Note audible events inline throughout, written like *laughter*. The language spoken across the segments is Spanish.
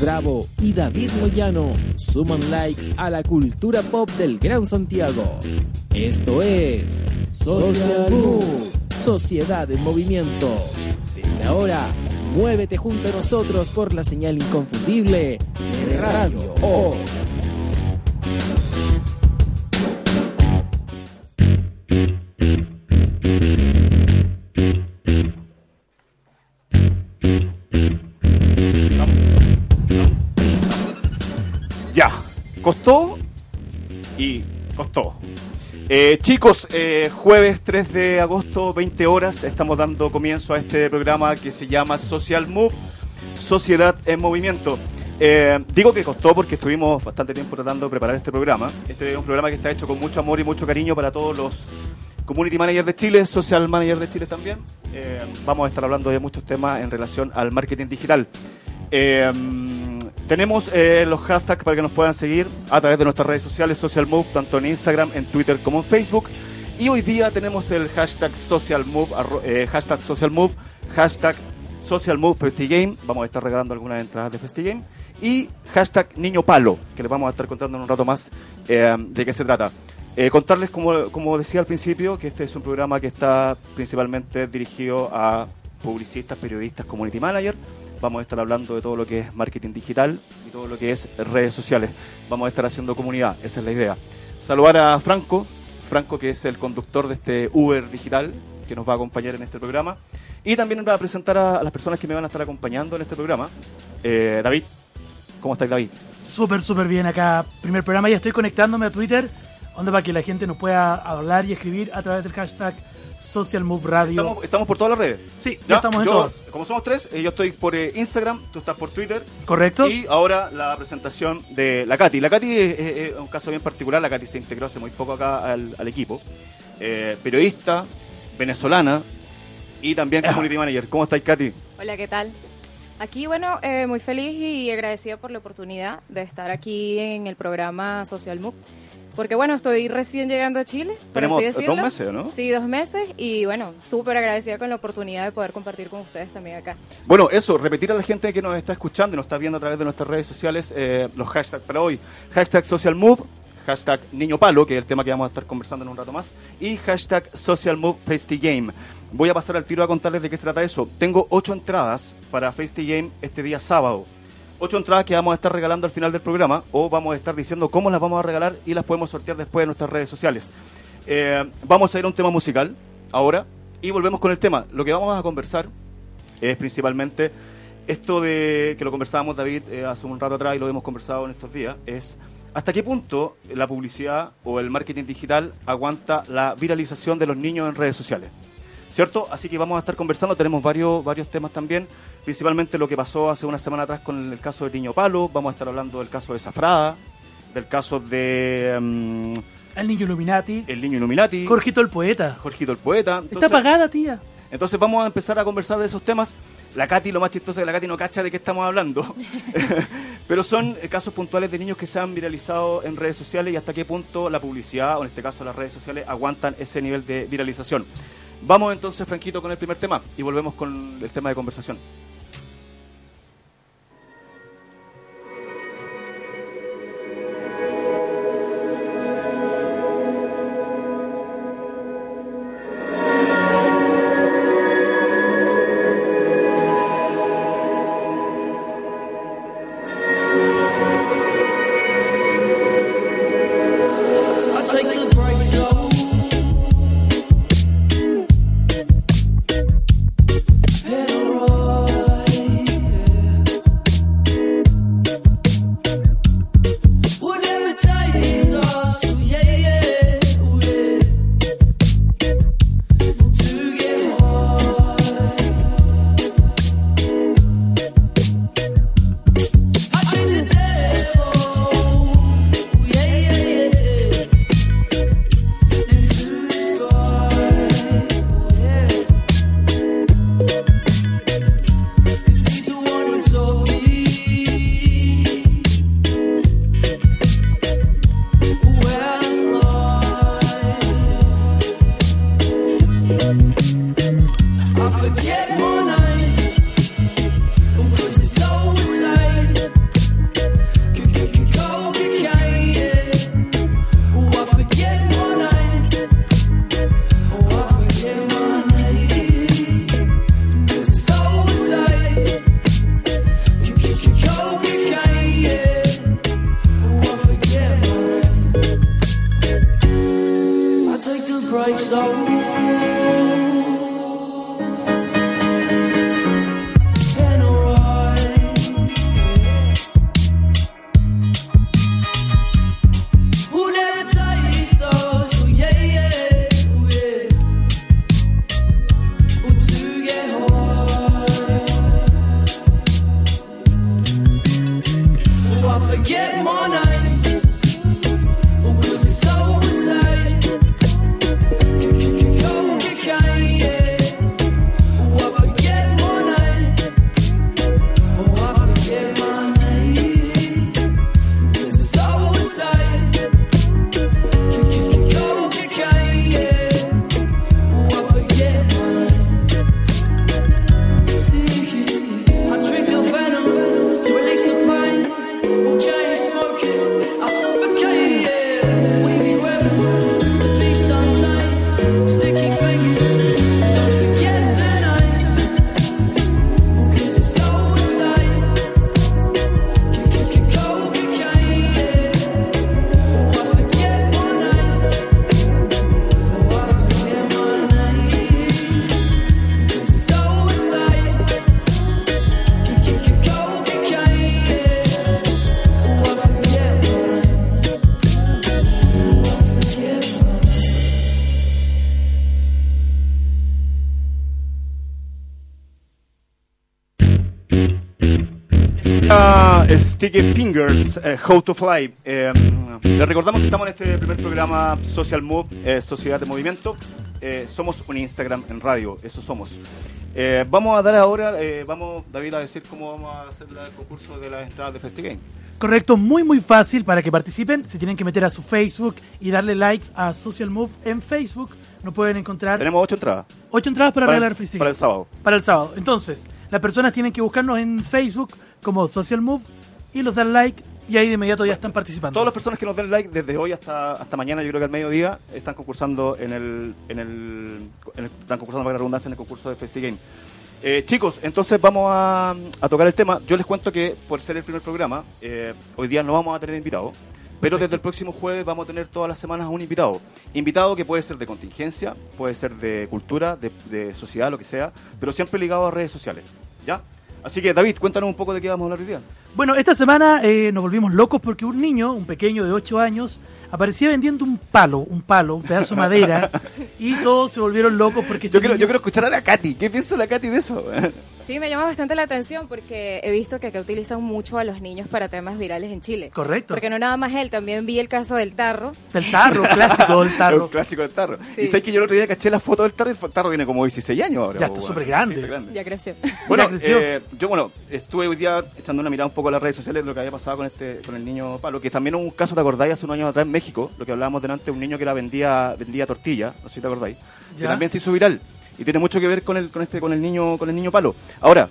Bravo y David Moyano suman likes a la cultura pop del Gran Santiago. Esto es Social Sociedad en Movimiento. Desde ahora, muévete junto a nosotros por la señal inconfundible de Radio O. costó. Eh, chicos, eh, jueves 3 de agosto, 20 horas, estamos dando comienzo a este programa que se llama Social Move, Sociedad en Movimiento. Eh, digo que costó porque estuvimos bastante tiempo tratando de preparar este programa. Este es un programa que está hecho con mucho amor y mucho cariño para todos los Community Manager de Chile, Social Manager de Chile también. Vamos a estar hablando de muchos temas en relación al marketing digital. Tenemos eh, los hashtags para que nos puedan seguir a través de nuestras redes sociales Social Move, tanto en Instagram, en Twitter como en Facebook. Y hoy día tenemos el hashtag Social Move, eh, hashtag Social Move, hashtag Social Move FestiGame. Vamos a estar regalando algunas entradas de FestiGame. Y hashtag Niño Palo, que les vamos a estar contando en un rato más eh, de qué se trata. Eh, contarles, como, como decía al principio, que este es un programa que está principalmente dirigido a publicistas, periodistas, community manager. Vamos a estar hablando de todo lo que es marketing digital y todo lo que es redes sociales. Vamos a estar haciendo comunidad, esa es la idea. Saludar a Franco, Franco que es el conductor de este Uber digital que nos va a acompañar en este programa. Y también va a presentar a, las personas que me van a estar acompañando en este programa. Eh, David, ¿cómo estás David? Súper, súper bien acá. Primer programa, ya estoy conectándome a Twitter, donde para que la gente nos pueda hablar y escribir a través del hashtag Social Move Radio. Estamos, estamos por todas las redes. Sí, ya estamos en yo, todas. Como somos tres, eh, yo estoy por eh, Instagram, tú estás por Twitter. ¿Correcto? Y ahora la presentación de la Katy. La Katy es, es- es un caso bien particular. La Katy se integró hace muy poco acá al, al equipo. Eh, periodista, venezolana y también Ajá. community manager. ¿Cómo estáis, Katy? Hola, ¿qué tal? Aquí, bueno, eh, muy feliz y agradecida por la oportunidad de estar aquí en el programa Social Move. Porque, bueno, estoy recién llegando a Chile, por Tenemos así decirlo. dos meses, ¿no? Sí, dos meses. Y, bueno, súper agradecida con la oportunidad de poder compartir con ustedes también acá. Bueno, eso, repetir a la gente que nos está escuchando y nos está viendo a través de nuestras redes sociales eh, los hashtags para hoy. Hashtag Social Move, hashtag Niño Palo, que es el tema que vamos a estar conversando en un rato más, y hashtag Social Move Festy Game. Voy a pasar al tiro a contarles de qué se trata eso. Tengo ocho entradas para Festy Game este día sábado. Ocho entradas que vamos a estar regalando al final del programa o vamos a estar diciendo cómo las vamos a regalar y las podemos sortear después en nuestras redes sociales. Eh, vamos a ir a un tema musical ahora y volvemos con el tema. Lo que vamos a conversar es principalmente esto de que lo conversábamos David eh, hace un rato atrás y lo hemos conversado en estos días, es hasta qué punto la publicidad o el marketing digital aguanta la viralización de los niños en redes sociales. ¿Cierto? Así que vamos a estar conversando, tenemos varios, varios temas también, principalmente lo que pasó hace una semana atrás con el caso del niño Palo, vamos a estar hablando del caso de Zafrada, del caso de mm, El niño Illuminati. el niño Illuminati, Jorgito el poeta. Jorgito el poeta. Está apagada, tía. entonces vamos a empezar a conversar de esos temas. La Katy, lo más chistoso es que la Katy no cacha de qué estamos hablando. *laughs* *laughs* Pero son eh, casos puntuales de niños que se han viralizado en redes sociales y hasta qué punto la publicidad, o en este caso las redes sociales, aguantan ese nivel de viralización. Vamos entonces, Franquito, con el primer tema y volvemos con el tema de conversación. Sticky Fingers, eh, How to Fly. Eh, les recordamos que estamos en este primer programa Social Move, eh, Sociedad de Movimiento. Somos un Instagram en radio, eso somos. Vamos a dar ahora, vamos David a decir cómo vamos a hacer el concurso de las entradas de FestiGame. Correcto, muy muy fácil para que participen. Se tienen que meter a su Facebook y darle likes a Social Move en Facebook. No pueden encontrar Tenemos ocho entradas ocho entradas para, para regalar free para el sábado. para el sábado. Entonces, las personas tienen que buscarnos en Facebook como Social Move y los dan like y ahí de inmediato ya están participando. Todas las personas que nos den like desde hoy hasta, hasta mañana, yo creo que al mediodía, están concursando en el, en el, en el- están concursando para la redundancia en el concurso de FestiGame. Eh, chicos, entonces vamos a, a tocar el tema. Yo les cuento que por ser el primer programa, eh, hoy día no vamos a tener invitado, pero desde el próximo jueves vamos a tener todas las semanas un invitado. Invitado que puede ser de contingencia, puede ser de cultura, de, de sociedad, lo que sea, pero siempre ligado a redes sociales. ¿Ya? Así que David, cuéntanos un poco de qué vamos a hablar hoy día. Bueno, esta semana eh, nos volvimos locos porque un niño, un pequeño de 8 años, aparecía vendiendo un palo, un palo, un pedazo de madera, *laughs* y todos se volvieron locos porque... Yo este quiero, niño- yo quiero escuchar a la Katy. ¿Qué piensa la Katy de eso? *laughs* Sí, me llama bastante la atención porque he visto que acá utilizan mucho a los niños para temas virales en Chile. Correcto. Porque no nada más él, también vi el caso del tarro. Del tarro, clásico del *laughs* un tarro. clásico del tarro. Sí. Y sabes que yo el otro día caché la foto del tarro y el tarro tiene como 16 años ahora. Ya está súper grande. Sí, grande. Ya creció. Bueno, Ya creció. eh, yo bueno, estuve hoy día echando una mirada un poco a las redes sociales de lo que había pasado con este con el niño Palo, que también hubo un caso, ¿te acordáis? Hace unos años atrás en México, lo que hablábamos delante, un niño que era vendía vendía tortilla, no sé si te acordáis, que también se hizo viral y tiene mucho que ver con el con este con el niño con el niño Palo. Ahora,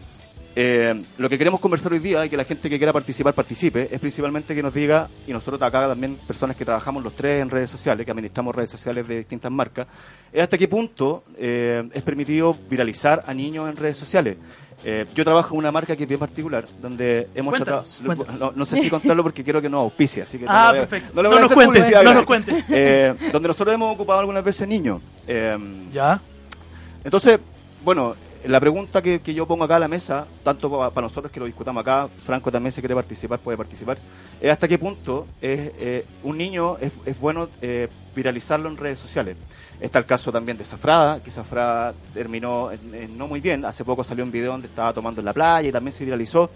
eh, lo que queremos conversar hoy día y que la gente que quiera participar participe es principalmente que nos diga, y nosotros acá también personas que trabajamos los tres en redes sociales, que administramos redes sociales de distintas marcas, es hasta qué punto eh, es permitido viralizar a niños en redes sociales. Eh, yo trabajo en una marca que es bien particular, donde hemos Cuéntanos, tratado... cuéntanos. No, no sé si contarlo porque quiero que nos auspicia, así que... no Ah, le voy a- perfecto. No, le No voy a nos cuentes, no nos cuentes. *laughs* Eh, donde nosotros hemos ocupado algunas veces niños. Eh, Ya. entonces, bueno, la pregunta que, que yo pongo acá a la mesa, tanto pa- para nosotros que lo discutamos acá, Franco también si quiere participar, puede participar, es hasta qué punto es, eh, un niño es, es bueno eh, viralizarlo en redes sociales. Está el caso también de Zafrada, que Zafrada terminó en- en no muy bien, hace poco salió un video donde estaba tomando en la playa y también se viralizó.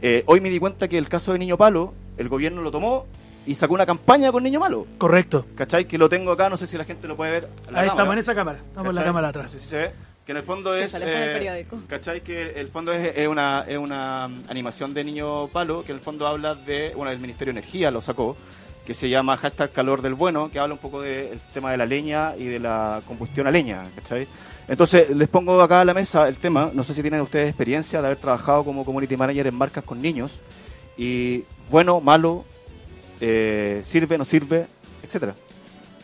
Eh, hoy me di cuenta que el caso de Niño Palo, el gobierno lo tomó y sacó una campaña con Niño Malo. Correcto. ¿Cachai? Que lo tengo acá, no sé si la gente lo puede ver. la Ahí cámara. estamos en esa cámara. Estamos en la cámara No atrás. sé si se ve. Que en el fondo es. sale en el periódico. ¿Cachai? Que el fondo es, es una, es una mm, animación de Niño Palo, que en el fondo habla de. Bueno, el Ministerio de Energía lo sacó, que se llama hashtag calor del bueno, que habla un poco del tema de la leña y de la combustión a leña, ¿cachai? Entonces, les pongo acá a la mesa el tema. No sé si tienen ustedes experiencia de haber trabajado como community manager en marcas con niños. Y bueno, malo, eh, sirve, no sirve, etcétera.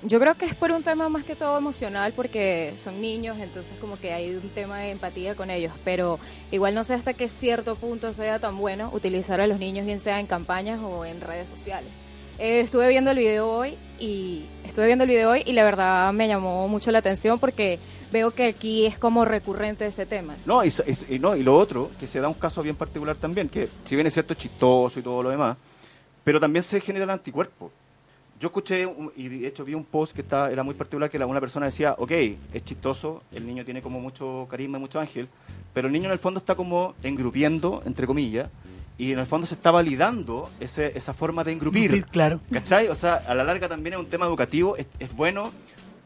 Yo creo que es por un tema más que todo emocional porque son niños, entonces como que hay un tema de empatía con ellos, pero igual no sé hasta qué cierto punto sea tan bueno utilizar a los niños bien sea en campañas o en redes sociales. Eh, estuve viendo el video hoy y estuve viendo el video hoy y la verdad me llamó mucho la atención porque veo que aquí es como recurrente ese tema. No y, y- no, y lo otro, que se da un caso bien particular también, que si bien es cierto es chistoso y todo lo demás, pero también se genera el anticuerpo. Yo escuché, un- y de hecho vi un post que está, era muy particular, que la- una persona decía, ok, es chistoso, el niño tiene como mucho carisma y mucho ángel, pero el niño en el fondo está como engrupiendo, entre comillas, y en el fondo se está validando ese, esa forma de engrupir. Claro. ¿Cachai? O sea, a la larga también es un tema educativo, es, es bueno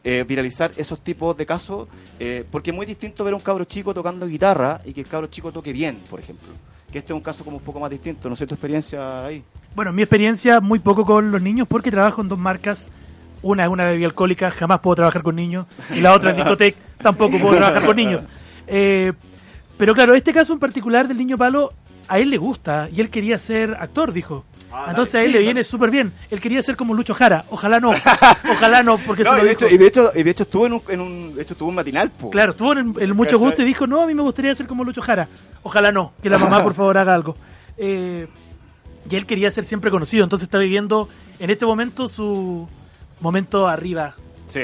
eh, viralizar esos tipos de casos, eh, porque es muy distinto ver a un cabro chico tocando guitarra y que el cabro chico toque bien, por ejemplo. Que este es un caso como un poco más distinto, no sé tu experiencia ahí. Bueno, mi experiencia muy poco con los niños porque trabajo en dos marcas. Una es una bebida alcohólica, jamás puedo trabajar con niños. Y la otra es discoteca, tampoco puedo trabajar con niños. *laughs* Eh, pero claro, este caso en particular del niño Palo, a él le gusta y él quería ser actor, dijo. Ah, Entonces dale. a él le viene súper bien. Él quería ser como Lucho Jara. Ojalá no. *laughs* Ojalá no, porque No, y, de hecho, y, de hecho, y de hecho estuvo en un, en un, de hecho estuvo en matinal, po. Claro, estuvo en el, el mucho gusto y dijo, no, a mí me gustaría ser como Lucho Jara. Ojalá no, que la mamá por favor haga algo. Eh, y él quería ser siempre conocido, entonces está viviendo en este momento su momento arriba. Sí.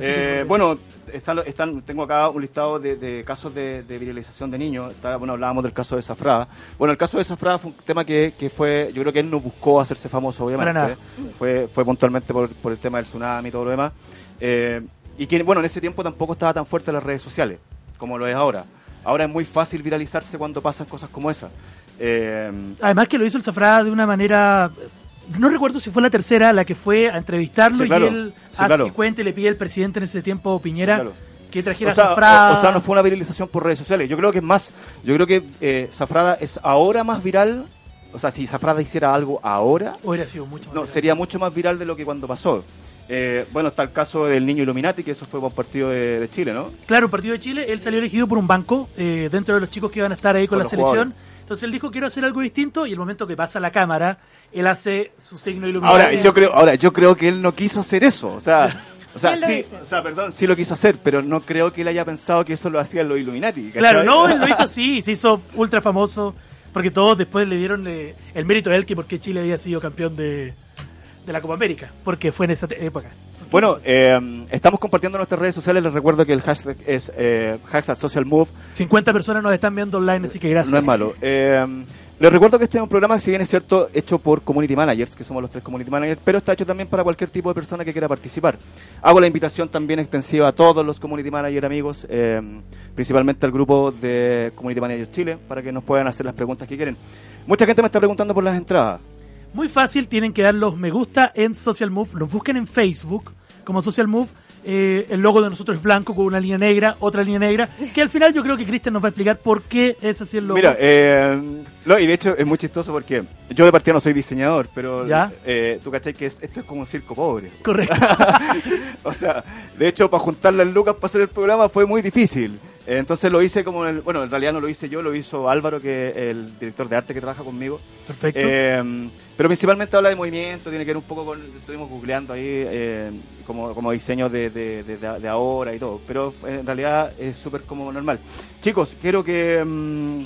Eh, bueno, están, están, tengo acá un listado de, de casos de, de viralización de niños. Está- bueno, hablábamos del caso de Zafrada. Bueno, el caso de Zafrada fue un tema que, que fue, yo creo que él no buscó hacerse famoso, obviamente. Para nada. Fue, fue puntualmente por, por el tema del tsunami y todo lo demás. Eh, y que, bueno, en ese tiempo tampoco estaba tan fuerte las redes sociales como lo es ahora. Ahora es muy fácil viralizarse cuando pasan cosas como esas. Eh, Además que lo hizo el Zafrada de una manera... No recuerdo si fue la tercera la que fue a entrevistarlo Sí, claro. y él Sí, hace claro. cuenta y le pide al presidente en ese tiempo, Piñera, Claro. que trajera o, sea, a Zafrada. o- o sea, no fue una viralización por redes sociales. Yo creo que es más, yo creo que eh, Zafrada es ahora más viral. O sea, si Zafrada hiciera algo ahora, Hubiera sido mucho más no, viral. sería mucho más viral de lo que cuando pasó. Eh, bueno, está el caso del niño Illuminati, que eso fue un partido de, de Chile, ¿no? Claro, un partido de Chile, él salió elegido por un banco eh, dentro de los chicos que iban a estar ahí con, Con la selección. jugadores. Entonces él dijo, quiero hacer algo distinto y el momento que pasa la cámara, él hace su signo iluminado. Ahora, yo creo, ahora, yo creo que él no quiso hacer eso. O sea, o sea, Sí, o perdón, sí lo quiso hacer, pero no creo que él haya pensado que eso lo hacían los Illuminati. ¿cachai? Claro, no, él lo hizo *laughs* así, y se hizo ultra famoso, porque todos después le dieron eh, el mérito a él que porque Chile había sido campeón de, de la Copa América, porque fue en esa época. Bueno, eh, estamos compartiendo en nuestras redes sociales. Les recuerdo que el hashtag es eh, hashtag social move. 50 personas nos están viendo online, así que gracias. No es malo. Eh, les recuerdo que este es un programa, si bien es cierto, hecho por community managers, que somos los tres community managers, pero está hecho también para cualquier tipo de persona que quiera participar. Hago la invitación también extensiva a todos los community manager amigos, eh, principalmente al grupo de community manager Chile, para que nos puedan hacer las preguntas que quieren. Mucha gente me está preguntando por las entradas. Muy fácil, tienen que dar los me gusta en Social Move, los busquen en Facebook como Social Move. eh, el logo de nosotros es blanco con una línea negra, otra línea negra, que al final yo creo que Cristian nos va a explicar por qué es así el logo. Mira, eh, no, y de hecho es muy chistoso porque yo de partida no soy diseñador, pero ¿Ya? eh, tú cachai que es- esto es como un circo pobre. Correcto. *laughs* o sea, de hecho, para juntar las lucas para hacer el programa fue muy difícil. Entonces lo hice como, en el- bueno, en realidad no lo hice yo, lo hizo Álvaro, que es el director de arte que trabaja conmigo. Perfecto. Eh, pero principalmente habla de movimiento, tiene que ver un poco con, estuvimos googleando ahí eh, como, como diseño de, de, de- de ahora y todo, pero en realidad es súper como normal. Chicos, quiero que... mm,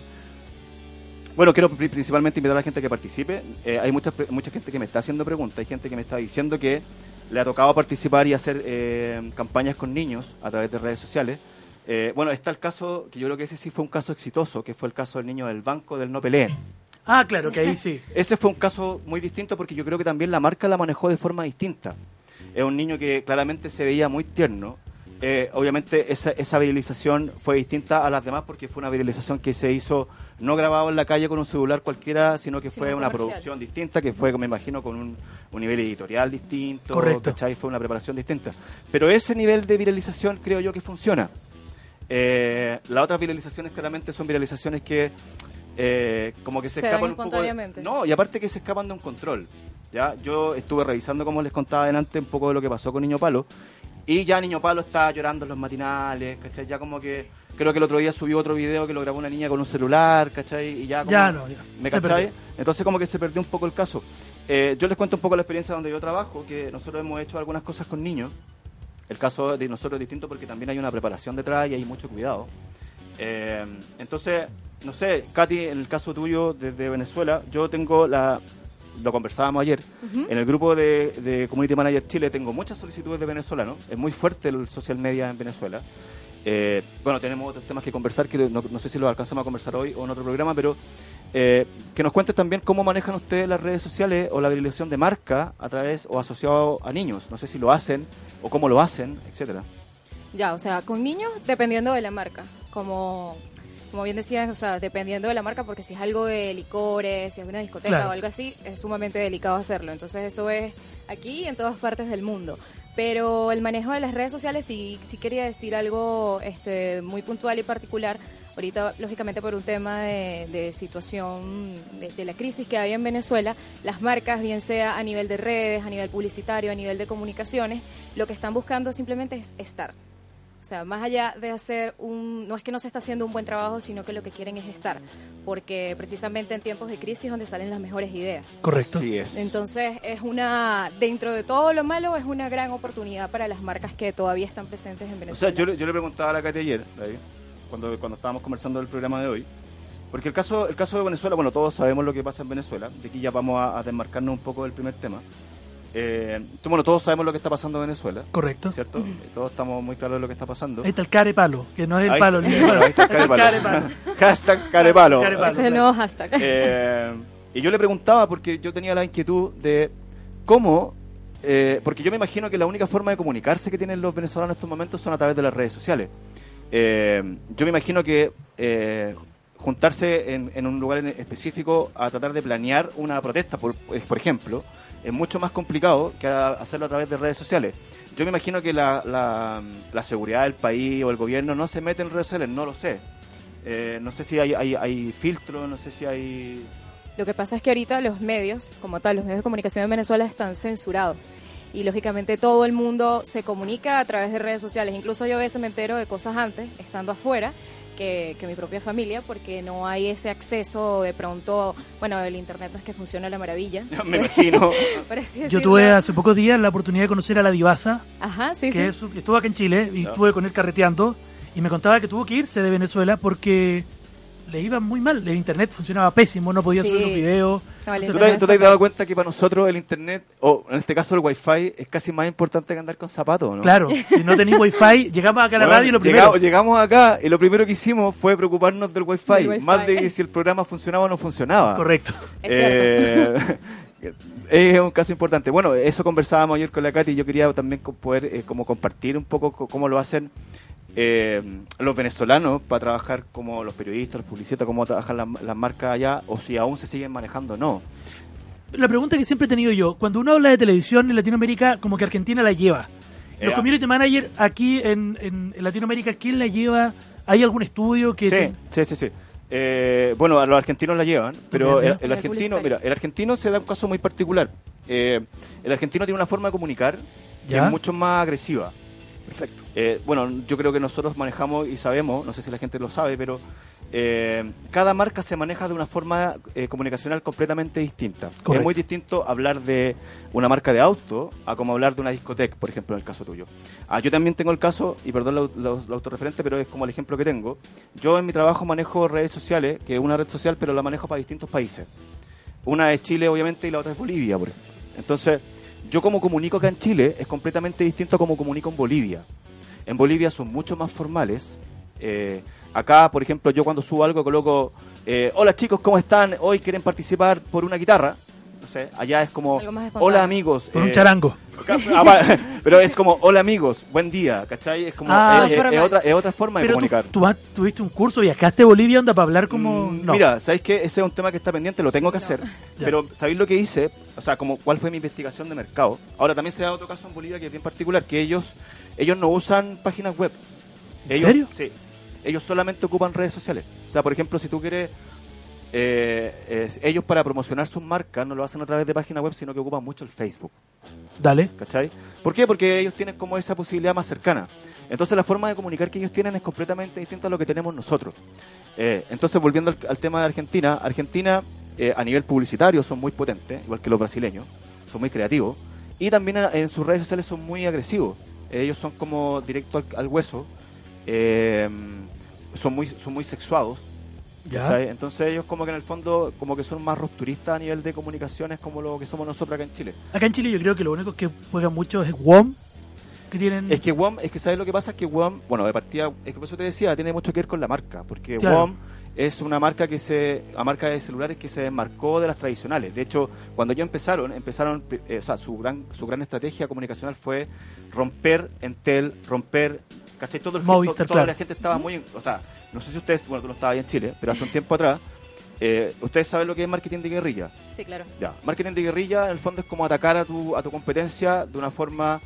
bueno, quiero pri- principalmente invitar a la gente a que participe. Eh, hay mucha, mucha gente que me está haciendo preguntas, hay gente que me está diciendo que le ha tocado participar y hacer campañas con niños a través de redes sociales. Eh, bueno, está el caso, que yo creo que ese sí fue un caso exitoso, que fue el caso del niño del banco del no peleen. ah, claro, que ahí sí. *laughs* Ese fue un caso muy distinto porque yo creo que también la marca la manejó de forma distinta. Es un niño que claramente se veía muy tierno. Eh, obviamente esa, esa viralización fue distinta a las demás porque fue una viralización que se hizo no grabado en la calle con un celular cualquiera, sino que Sí, fue una comercial. producción distinta, que fue, me imagino, con un, un nivel editorial distinto, Correcto. ¿cachai? Fue una preparación distinta. Pero ese nivel de viralización creo yo que funciona. Eh, las otras viralizaciones claramente son viralizaciones que eh, como que se, escapan un poco de- no y aparte que se escapan de un control ya yo estuve revisando como les contaba adelante un poco de lo que pasó con Niño Palo y ya Niño Palo está llorando en los matinales ¿cachai? ya como que creo que el otro día subió otro video que lo grabó una niña con un celular ¿cachai? y ya como, Ya no, ya. ¿me cachai? entonces como que se perdió un poco el caso Eh, yo les cuento un poco la experiencia donde yo trabajo que nosotros hemos hecho algunas cosas con niños el caso de nosotros es distinto porque también hay una preparación detrás y hay mucho cuidado. Eh, entonces, no sé, Katy, en el caso tuyo desde Venezuela, yo tengo la, lo conversábamos ayer, en el grupo de, de Community Manager Chile tengo muchas solicitudes de venezolanos, es muy fuerte el social media en Venezuela. Eh, bueno, tenemos otros temas que conversar, que no, no sé si los alcanzamos a conversar hoy o en otro programa, pero eh, que nos cuentes también cómo manejan ustedes las redes sociales o la viralización de marca a través o asociado a niños. No sé si lo hacen o cómo lo hacen, etcétera. Ya, o sea, con niños dependiendo de la marca, como como bien decías, o sea, dependiendo de la marca, porque si es algo de licores, si es una discoteca Claro. o algo así, es sumamente delicado hacerlo. Entonces eso es aquí y en todas partes del mundo. Pero el manejo de las redes sociales sí, sí quería decir algo este, muy puntual y particular. Ahorita, lógicamente, por un tema de, de situación de, de la crisis que hay en Venezuela, las marcas, bien sea a nivel de redes, a nivel publicitario, a nivel de comunicaciones, lo que están buscando simplemente es estar. O sea, más allá de hacer un... No es que no se está haciendo un buen trabajo, sino que lo que quieren es estar. Porque precisamente en tiempos de crisis es donde salen las mejores ideas. Correcto. Así es. Entonces es una, dentro de todo lo malo, es una gran oportunidad para las marcas que todavía están presentes en O sea, Venezuela. yo, le- yo le preguntaba a la Katy ayer, David, cuando, cuando estábamos conversando del programa de hoy, porque el caso, el caso de Venezuela, bueno, todos sabemos lo que pasa en Venezuela, de aquí ya vamos a, a desmarcarnos un poco del primer tema. Eh, tú- bueno, todos sabemos lo que está pasando en Venezuela, Correcto. ¿cierto? Eh, Todos estamos muy claros de lo que está pasando. Ahí está el care palo, que no es el Ahí- palo. ni el palo. ahí está el carepalo. *laughs* carepalo. *laughs* Hashtag carepalo. Carepalo. Ese es el nuevo hashtag. Eh, y yo le preguntaba, porque yo tenía la inquietud de cómo, eh, porque yo me imagino que la única forma de comunicarse que tienen los venezolanos en estos momentos son a través de las redes sociales. Eh, yo me imagino que eh, juntarse en, un lugar en específico a tratar de planear una protesta, por, ejemplo, es mucho más complicado que hacerlo a través de redes sociales. Yo me imagino que la seguridad del país o el gobierno no se mete en redes sociales, no lo sé. Eh, no sé si hay, hay, hay filtro, no sé si hay... Lo que pasa es que ahorita los medios, como tal, los medios de comunicación en Venezuela están censurados. Y lógicamente todo el mundo se comunica a través de redes sociales. Incluso yo a veces me entero de cosas antes, estando afuera, que, que mi propia familia, porque no hay ese acceso de pronto. Bueno, el internet no es que funcione a la maravilla. *laughs* Me imagino. *laughs* Yo tuve hace pocos días la oportunidad de conocer a la divasa, Ajá, sí, que sí. es- estuvo acá en Chile y Ya. estuve con él carreteando y me contaba que tuvo que irse de Venezuela porque le iba muy mal, el internet funcionaba pésimo, no podía Sí. subir los videos. ¿Tú internet te, tú te has dado cuenta que para nosotros el internet, o en este caso el wifi, es casi más importante que andar con zapatos, ¿no? Claro, si no tenéis wifi, *laughs* llegamos acá a la Bueno, radio y lo primero... llegamos, llegamos acá y lo primero que hicimos fue preocuparnos del wifi, wifi. más de que si el programa funcionaba o no funcionaba. Correcto. Es. Eh, *laughs* es un caso importante. Bueno, eso conversábamos ayer con la Katy y yo quería también poder eh, como compartir un poco co- cómo lo hacen eh, los venezolanos para trabajar como los periodistas, los publicistas, cómo trabajan las, las marcas allá o si aún se siguen manejando o no. La pregunta que siempre he tenido yo, cuando uno habla de televisión en Latinoamérica, como que Argentina la lleva. Los Ya. community managers aquí en, Latinoamérica, ¿quién la lleva? ¿Hay algún estudio que... Sí, sí, sí, sí. Eh, bueno, a los argentinos la llevan, pero el, argentino, mira, el argentino se da un caso muy particular. Eh, el argentino tiene una forma de comunicar que es mucho más agresiva. Perfecto. Eh, bueno, yo creo que nosotros manejamos y sabemos, no sé si la gente lo sabe, pero eh, cada marca se maneja de una forma eh, comunicacional completamente distinta. Correcto. Es muy distinto hablar de una marca de auto a como hablar de una discoteca, por ejemplo, en el caso tuyo. Ah, yo también tengo el caso, y perdón lo, lo- lo autorreferente, pero es como el ejemplo que tengo. Yo en mi trabajo manejo redes sociales, que es una red social, pero la manejo para distintos países. Una es Chile, obviamente, y la otra es Bolivia, por ejemplo. Entonces, yo como comunico acá en Chile es completamente distinto a como comunico en Bolivia. En Bolivia son mucho más formales. Eh, acá, por ejemplo, yo cuando subo algo coloco, eh, hola chicos, ¿cómo están? Hoy quieren participar por una guitarra. Allá es como, hola amigos. Por un eh, charango. Ah, *laughs* pero es como, hola amigos, buen día, ¿cachai? Es como, Ah, eh, eh, es, otra, es otra forma de Pero tú, comunicar. tú vas- tuviste un curso, viajaste a Bolivia, onda para hablar como... Mm, No. Mira, ¿sabéis que ese es un tema que está pendiente? Lo tengo que No. hacer. Ya. Pero, ¿sabéis lo que hice? O sea, como cuál fue mi investigación de mercado. Ahora también se da otro caso en Bolivia que es bien particular, que ellos ellos no usan páginas web. ¿En Ellos, serio? Sí. Ellos solamente ocupan redes sociales. O sea, por ejemplo, si tú quieres... eh, ellos para promocionar sus marcas no lo hacen a través de páginas web, sino que ocupan mucho el Facebook. Dale. ¿Cachai? ¿Por qué? Porque ellos tienen como esa posibilidad más cercana. Entonces la forma de comunicar que ellos tienen es completamente distinta a lo que tenemos nosotros. Eh, entonces, volviendo al, al tema de Argentina, Argentina eh, a nivel publicitario son muy potentes, igual que los brasileños, son muy creativos, y también eh, en sus redes sociales son muy agresivos. Ellos son como directo al, al hueso, son muy son muy sexuados. Entonces ellos como que en el fondo como que son más rupturistas a nivel de comunicaciones como lo que somos nosotros acá en Chile. Acá en Chile yo creo que lo único que juegan mucho es WOM, que tienen... Es que WOM, es que ¿sabes lo que pasa? Es que WOM, bueno, de partida, es que por eso te decía, tiene mucho que ver con la marca, porque Claro. WOM es una marca que se, la marca de celulares que se desmarcó de las tradicionales. De hecho, cuando ellos empezaron, empezaron, eh, o sea, su gran, su gran estrategia comunicacional fue romper Entel, romper, ¿cachai? Todo el Movistar, to- toda claro. la gente estaba muy, en- o sea, no sé si ustedes, bueno, tú no estabas ahí en Chile, pero hace un tiempo atrás, eh, ustedes saben lo que es marketing de guerrilla. Sí, claro. Ya, marketing de guerrilla en el fondo es como atacar a tu, a tu competencia de una forma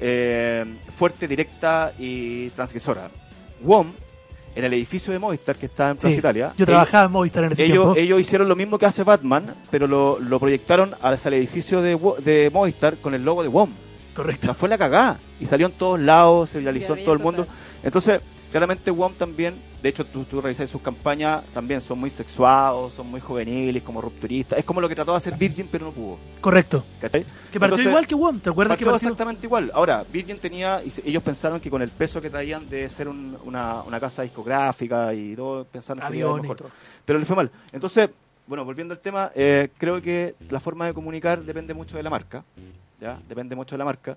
eh, fuerte, directa y transgresora. WOM, en el edificio de Movistar que está en Plaza Sí, Italia, Yo ellos- trabajaba en Movistar en ese ellos, tiempo. ellos hicieron lo mismo que hace Batman, pero lo, lo proyectaron hacia el edificio de, de Movistar con el logo de WOM. O Correcto. sea, fue la cagada. Y salió en todos lados, se viralizó en todo el mundo. Entonces, claramente WOM también, de hecho, tú, tú revisas sus campañas, también son muy sexuados, son muy juveniles, como rupturistas. Es como lo que trató de hacer Virgin, pero no pudo. Correcto. ¿Cachai? Que partió Entonces, igual que WOM, ¿te acuerdas que Partió exactamente igual. Ahora, Virgin tenía, y ellos pensaron que con el peso que traían de ser un- una, una casa discográfica y todo, pensaron que iba a ir Aviones y mejor. Pero le fue mal. Entonces, bueno, volviendo al tema, eh, creo que la forma de comunicar depende mucho de la marca. ¿ya? Depende mucho de la marca.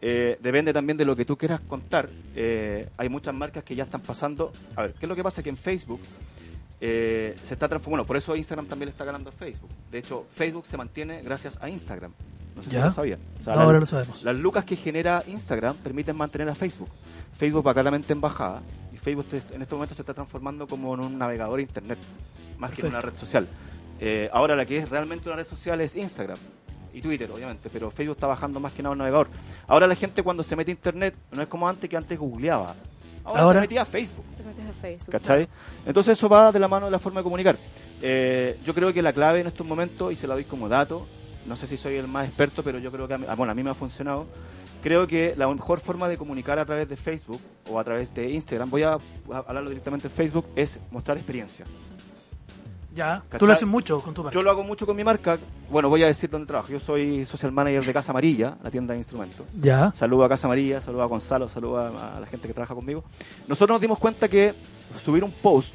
Eh, depende también de lo que tú quieras contar. Eh, hay muchas marcas que ya están pasando. A ver, ¿qué es lo que pasa? Que en Facebook eh, se está transformando. Bueno, por eso Instagram también le está ganando a Facebook. De hecho, Facebook se mantiene gracias a Instagram. No sé Ya. si lo sabían. O sea, No, ahora lo sabemos. las lucas que genera Instagram permiten mantener a Facebook. Facebook va claramente en bajada y Facebook en este momento se está transformando como en un navegador de internet, más que en una red social. Eh, ahora la que es realmente una red social es Instagram y Twitter, obviamente, pero Facebook está bajando más que nada un navegador. Ahora la gente cuando se mete a internet no es como antes que antes googleaba. Ahora, Ahora- te metía a Facebook. Te metes a Facebook. ¿Cachai? Entonces eso va de la mano de la forma de comunicar. Eh, yo creo que la clave en estos momentos, y se la doy como dato, no sé si soy el más experto, pero yo creo que a mí, ah, bueno, a mí me ha funcionado. Creo que la mejor forma de comunicar a través de Facebook o a través de Instagram, voy a, a hablarlo directamente en Facebook, es mostrar experiencia. Ya, tú ¿Cachai? lo haces mucho con tu marca. Yo lo hago mucho con mi marca. Bueno, voy a decir dónde trabajo. Yo soy social manager de Casa Amarilla, la tienda de instrumentos. Ya, Saludo a Casa Amarilla, saludo a Gonzalo, saludo a, a la gente que trabaja conmigo. Nosotros nos dimos cuenta que subir un post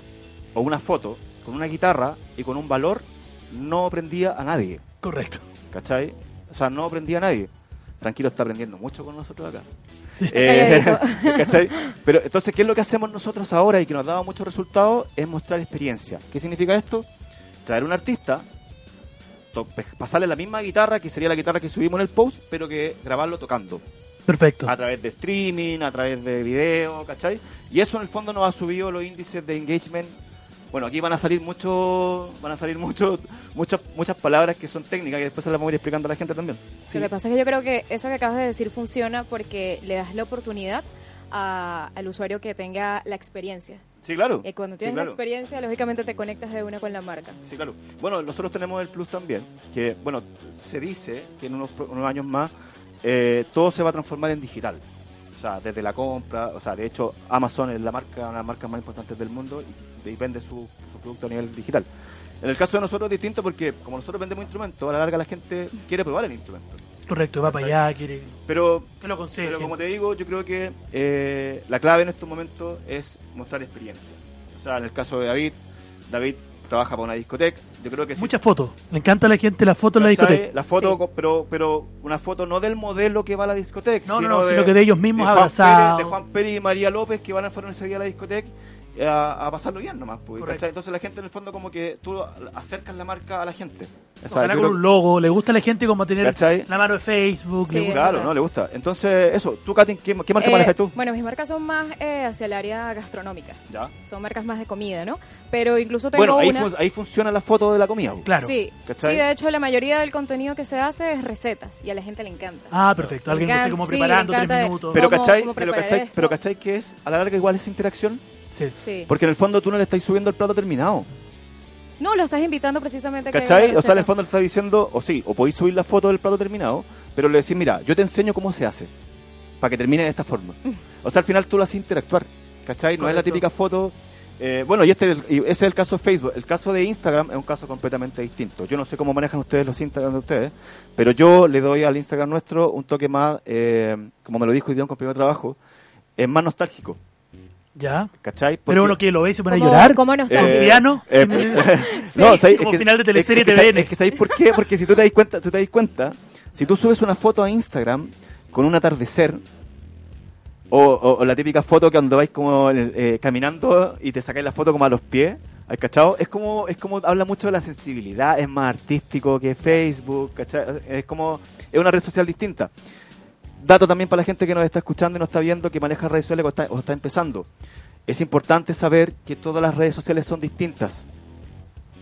o una foto con una guitarra y con un valor no prendía a nadie, correcto. ¿cachai? O sea, no prendía a nadie. Tranquilo está aprendiendo mucho con nosotros acá. *laughs* Eh. *laughs* Pero entonces, ¿qué es lo que hacemos nosotros ahora y que nos daba muchos resultados? Es mostrar experiencia. ¿Qué significa esto? Traer un artista, pe- pasarle la misma guitarra, que sería la guitarra que subimos en el post, pero que grabarlo tocando Perfecto. a través de streaming, a través de video, ¿cachai? Y eso en el fondo nos ha subido los índices de engagement. Bueno, aquí van a salir muchos, van a salir muchos, muchas, muchas palabras que son técnicas y después se las vamos a ir explicando a la gente también. Lo que pasa es que yo creo que eso que acabas de decir funciona porque le das la oportunidad a- al usuario que tenga la experiencia. Sí, claro. Y cuando Sí, tienes claro. la experiencia, lógicamente te conectas de una con la marca. Sí, claro. Bueno, nosotros tenemos el plus también, que, bueno, se dice que en unos, pro- unos años más eh, todo se va a transformar en digital. O sea, desde la compra, o sea, de hecho, Amazon es la marca, una de las marcas más importantes del mundo y, y vende su, su producto a nivel digital. En el caso de nosotros es distinto porque como nosotros vendemos instrumentos, a la larga la gente quiere probar el instrumento. Correcto, va para allá, quiere Pero, que lo aconseje. pero como te digo, yo creo que eh, la clave en estos momentos es mostrar experiencia. O sea, en el caso de David, David trabaja para una discoteca. Yo creo que Muchas fotos. Le encanta a la gente las fotos en la discoteca. La foto, Sí. pero, pero una foto no del modelo que va a la discoteca, No, no, sino, no, de, sino que de ellos mismos Juan abrazados. Pérez, de Juan Pérez y María López que van a fueron ese día a la discoteca a, a pasarlo bien nomás. Pues. Entonces la gente en el fondo como que tú acercas la marca a la gente. O sea, Ojalá con un logo. Le gusta a la gente como tener ¿Cachai? la mano de Facebook. Sí. le Claro, no le gusta. Entonces, eso, tú, Katy, ¿qué, qué marca Eh, manejas tú? Bueno, mis marcas son más eh, hacia el área gastronómica. Ya. Son marcas más de comida, ¿no? Pero incluso tengo Bueno, ahí, una... fun- ahí funciona la foto de la comida. pues. Claro. Sí, ¿Cachai? sí, de hecho la mayoría del contenido que se hace es recetas y a la gente le encanta. Ah, perfecto. Alguien no sé cómo sí, preparando tres minutos. Pero ¿Cómo- ¿cachai? cómo Pero ¿cachai? esto? Pero ¿cachai que es a la larga igual esa interacción? Sí. Sí. Porque en el fondo tú no le estás subiendo el plato terminado. No, lo estás invitando precisamente a ¿Cachai? O sea, en el fondo le está diciendo, o sí, o podéis subir la foto del plato terminado, pero le decís, mira, yo te enseño cómo se hace, para que termine de esta forma. *laughs* O sea, al final tú lo haces interactuar, ¿cachai? No es la típica foto. eh, bueno, y este es el- y ese es el caso de Facebook. El caso de Instagram es un caso completamente distinto. Yo no sé cómo manejan ustedes los Instagram de ustedes, pero yo le doy al Instagram nuestro un toque más, eh, como me lo dijo hoy día un compañero de trabajo, es más nostálgico, Ya. ¿cachai? Porque- Pero uno que lo ve y se pone a ¿Cómo- llorar. cómo *laughs* no está? Eh, no, ¿sabes? Como es que, final de teleserie es que, TVN. ¿sabes- es que ¿sabéis por qué? Porque si tú te das cuenta, tú te das cuenta, si tú subes una foto a Instagram con un atardecer, o, o- o la típica foto que cuando vais como eh, caminando y te sacáis la foto como a los pies, ¿has cachado? Es como, es como, habla mucho de la sensibilidad, es más artístico que Facebook, ¿cachai? Es como, es una red social distinta. Dato también para la gente que nos está escuchando y nos está viendo que maneja redes sociales o está, o está empezando. Es importante saber que todas las redes sociales son distintas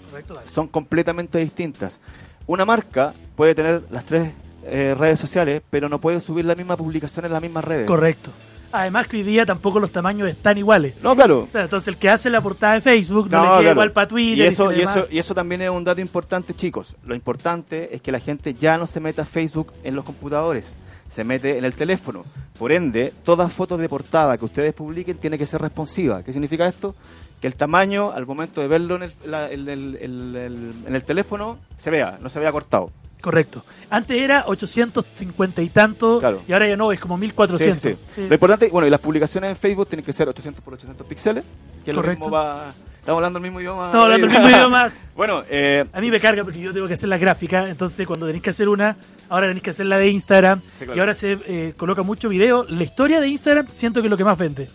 Correcto, son completamente distintas. Una marca puede tener las tres eh, redes sociales, pero no puede subir la misma publicación en las mismas redes. Correcto. Además que hoy día tampoco los tamaños están iguales. No, claro. O sea, entonces el que hace la portada de Facebook no, No, le queda claro. igual para Twitter. y eso, y, eso, y eso también es un dato importante, chicos. Lo importante es que la gente ya no se meta a Facebook en los computadores, se mete en el teléfono. Por ende, toda foto de portada que ustedes publiquen tiene que ser responsiva. ¿Qué significa esto? Que el tamaño, al momento de verlo en el, la- en el- el- el- en el teléfono, se vea, no se vea cortado. Correcto. Antes era 850 y tanto, Claro. y ahora ya no, es como 1400. Sí, sí, sí. Sí. Lo importante, bueno, y las publicaciones en Facebook tienen que ser 800 por 800 píxeles, que es lo Correcto. mismo va... Estamos hablando el mismo idioma. Estamos hablando el mismo idioma. *laughs* bueno, eh, A mí me carga porque yo tengo que hacer la gráfica, entonces cuando tenéis que hacer una, ahora tenéis que hacer la de Instagram, Sí, claro. y ahora se eh, coloca mucho video. La historia de Instagram siento que es lo que más vende.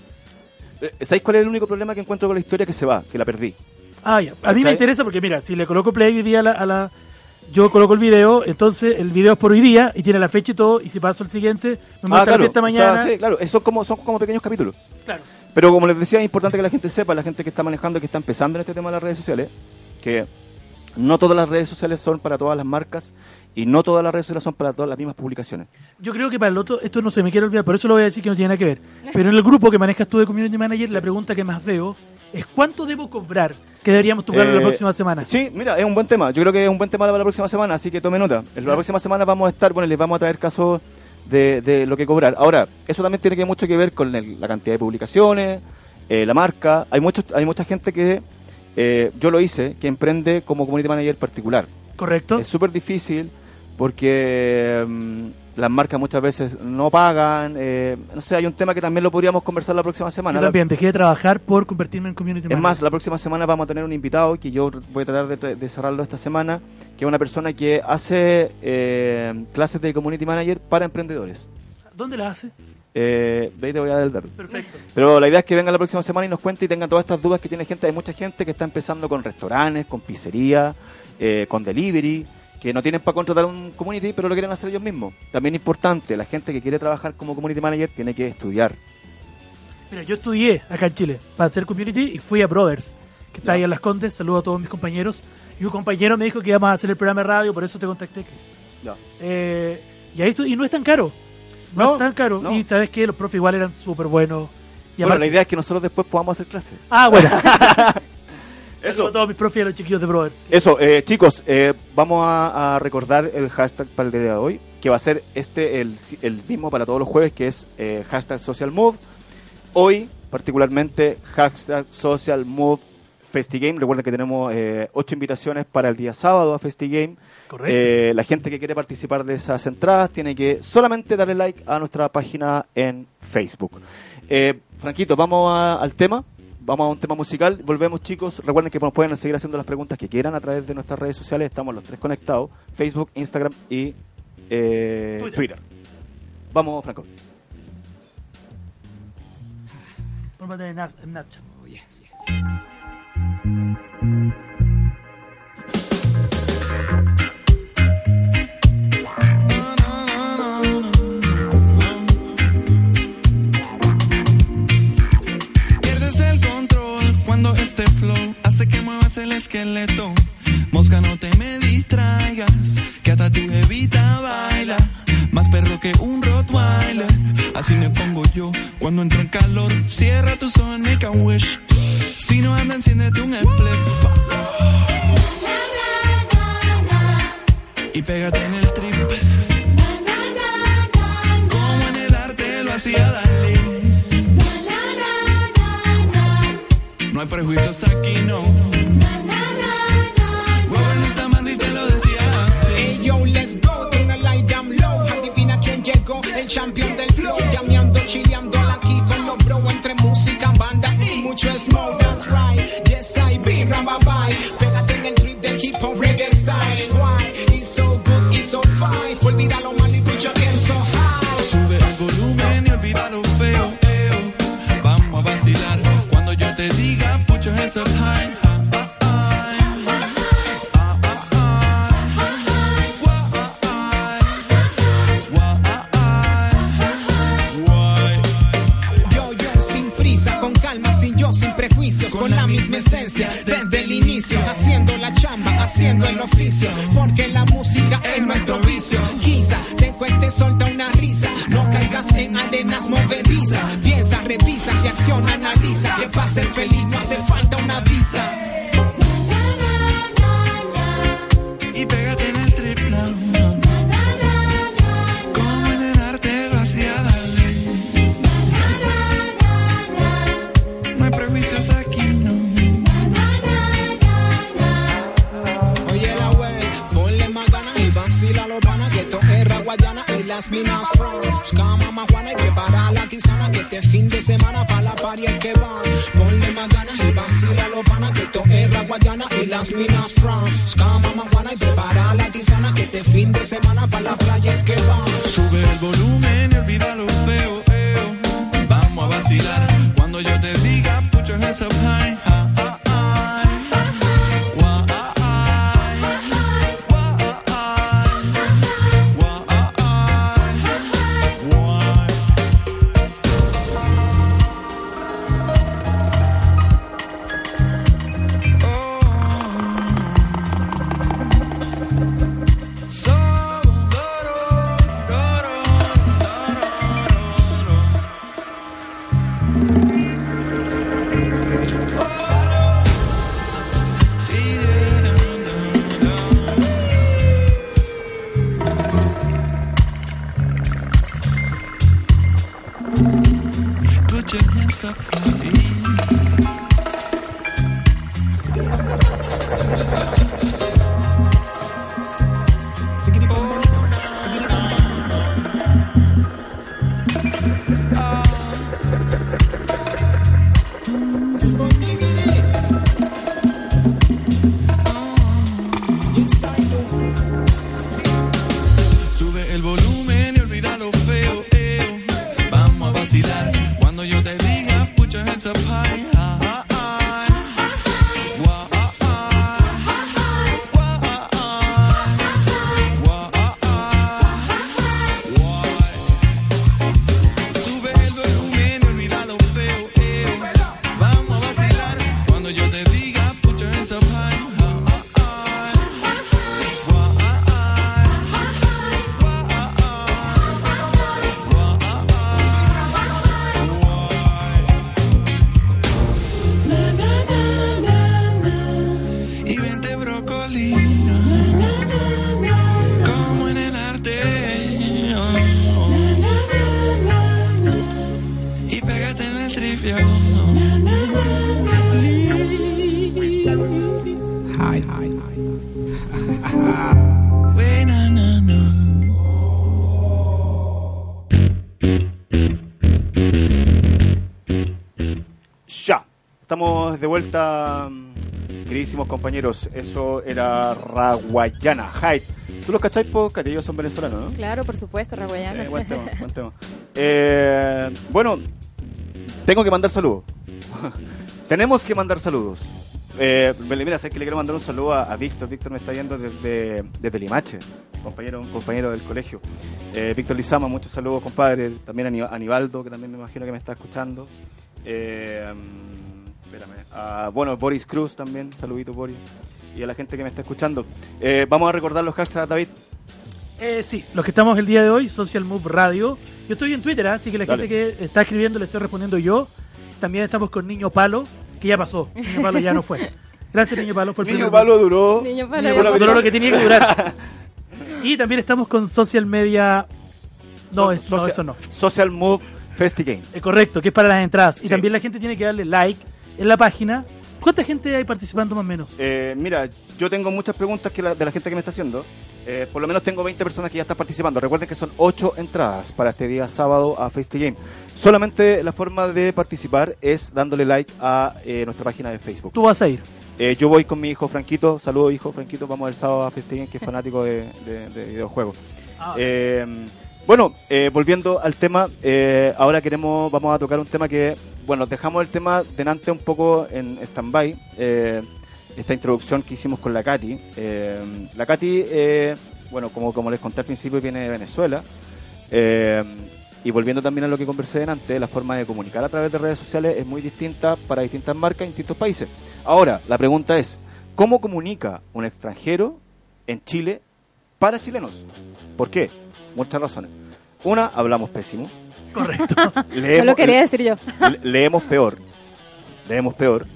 eh, ¿sabéis cuál es el único problema que encuentro con la historia? Que se va, que la perdí. Ah, ya. A mí me interesa porque, mira, si le coloco play hoy día a la, a la- Yo coloco el video, entonces el video es por hoy día y tiene la fecha y todo, y si paso al siguiente, me muestra la fiesta o sea, mañana. sí, claro, esos como, son como pequeños capítulos. Claro. Pero como les decía, es importante que la gente sepa, la gente que está manejando, que está empezando en este tema de las redes sociales, que no todas las redes sociales son para todas las marcas y no todas las redes sociales son para todas las mismas publicaciones. Yo creo que para el otro, esto no se me quiere olvidar, por eso lo voy a decir que no tiene nada que ver. Pero en el grupo que manejas tú de Community Manager, la pregunta que más veo es ¿cuánto debo cobrar que deberíamos tocar la Eh, próxima semana? Sí, mira, es un buen tema. Yo creo que es un buen tema para la próxima semana, así que tome nota. La próxima semana vamos a estar, bueno, les vamos a traer casos de, de lo que cobrar. Ahora, eso también tiene que mucho que ver con el- la cantidad de publicaciones, eh, la marca. Hay muchos, hay mucha gente que eh, yo lo hice, que emprende como community manager particular. ¿Correcto? Es súper difícil porque mm, las marcas muchas veces no pagan. eh, no sé, hay un tema que también lo podríamos conversar la próxima semana. Yo también dejé de trabajar por convertirme en Community es Manager. más, la próxima semana vamos a tener un invitado que yo voy a tratar de, de cerrarlo esta semana, que es una persona que hace eh, clases de community manager para emprendedores. ¿Dónde la hace? Eh, de ahí te voy a dar el dato. Perfecto. Pero la idea es que venga la próxima semana y nos cuente y tenga todas estas dudas que tiene gente. Hay mucha gente que está empezando con restaurantes, con pizzería, eh, con delivery, que no tienen para contratar un community, pero lo quieren hacer ellos mismos. También importante, la gente que quiere trabajar como community manager tiene que estudiar. Mira, yo estudié acá en Chile para hacer community y fui a Brothers, que está ahí en Las Condes. Saludo a todos mis compañeros. Y un compañero me dijo que íbamos a hacer el programa de radio, por eso te contacté, Chris. Eh, y ahí y no es tan caro. No, No, es tan caro. no. Y sabes que los profes igual eran súper buenos. Y Bueno, aparte- la idea es que nosotros después podamos hacer clases. Ah, bueno. *laughs* Eso. Todos mis profes y los chiquillos de Brothers. Eso, eh, chicos, eh, vamos a, a recordar el hashtag para el día de hoy, que va a ser este el, el mismo para todos los jueves, que es eh, hashtag social move. Hoy, particularmente, hashtag social move FestiGame. Recuerden que tenemos eh, ocho invitaciones para el día sábado a FestiGame. Correcto. Eh, la gente que quiere participar de esas entradas tiene que solamente darle like a nuestra página en Facebook. Eh, Franquito, vamos a- al tema. Vamos a un tema musical. Volvemos, chicos. Recuerden que nos pueden seguir haciendo las preguntas que quieran a través de nuestras redes sociales. Estamos los tres conectados: Facebook, Instagram y eh, Twitter. Twitter. Vamos, Franco. Cuando este flow hace que muevas el esqueleto. Mosca, no te me distraigas, que hasta tu evita baila. Más perro que un Rottweiler, así me pongo yo cuando entro en calor. Cierra tus ojos, make a wish. Si no anda, enciéndete un spliff. Y pégate en el trip. Como en el arte lo hacía No hay prejuicios aquí, no. No está mal y te lo decía así. Yo, let's go, turn light down low. Adivina quién llegó, el champion del flow. Llameando, chileando aquí con los bro. Entre música, banda y mucho smoke. Oficio, de vuelta, queridísimos compañeros. Eso era Raguayana, Hyde. ¿Tú los cacháis, po? Que ellos son venezolanos, ¿no? Claro, por supuesto, Raguayana. Eh, buen tema, buen tema. Eh, bueno, tengo que mandar saludos. *laughs* Tenemos que mandar saludos. Eh, mira, sé que le quiero mandar un saludo a, a Víctor. Víctor me está viendo desde, desde Limache, compañero, un compañero del colegio. Eh, Víctor Lizama, muchos saludos, compadre. También a Ani- a Aníbaldo, que también me imagino que me está escuchando. Eh, espérame. A, bueno, Boris Cruz también, saludito Boris. Y a la gente que me está escuchando. Eh, vamos a recordar los hashtags, David. Eh, sí, los que estamos el día de hoy, Social Move Radio. Yo estoy en Twitter, ¿ah? así que la Dale. gente que está escribiendo le estoy respondiendo yo. También estamos con Niño Palo, que ya pasó. Niño Palo ya no fue. Gracias, Niño Palo. Fue el Niño Palo duró. Niño Palo Niño Palo duró lo que tenía que durar. *laughs* Y también estamos con Social Media. No, So- es- no social- eso no. Social Move Festigame. Eh, correcto, que es para las entradas. Sí. Y también la gente tiene que darle like en la página. ¿Cuánta gente hay participando más o menos? Eh, mira, yo tengo muchas preguntas que la- de la gente que me está haciendo. Eh, por lo menos tengo 20 personas que ya están participando. Recuerden que son 8 entradas para este día sábado a Face the Game. Solamente la forma de participar es dándole like a eh, nuestra página de Facebook. Tú vas a ir. Eh, yo voy con mi hijo Franquito. Saludos, hijo Franquito. Vamos el sábado a Face the Game, que es fanático de, de- de videojuegos. Ah, bueno, eh, volviendo al tema, eh, ahora queremos, vamos a tocar un tema que, bueno, dejamos el tema delante un poco en stand-by, eh, esta introducción que hicimos con la Katy. Eh, la Katy, eh, bueno, como, como les conté al principio, viene de Venezuela. Y volviendo también a lo que conversé delante, la forma de comunicar a través de redes sociales es muy distinta para distintas marcas en distintos países. Ahora, la pregunta es, ¿cómo comunica un extranjero en Chile para chilenos? ¿Por qué? Muchas razones. Una, hablamos pésimo. correcto. *laughs* No lo quería decir yo. le- leemos peor. Leemos peor.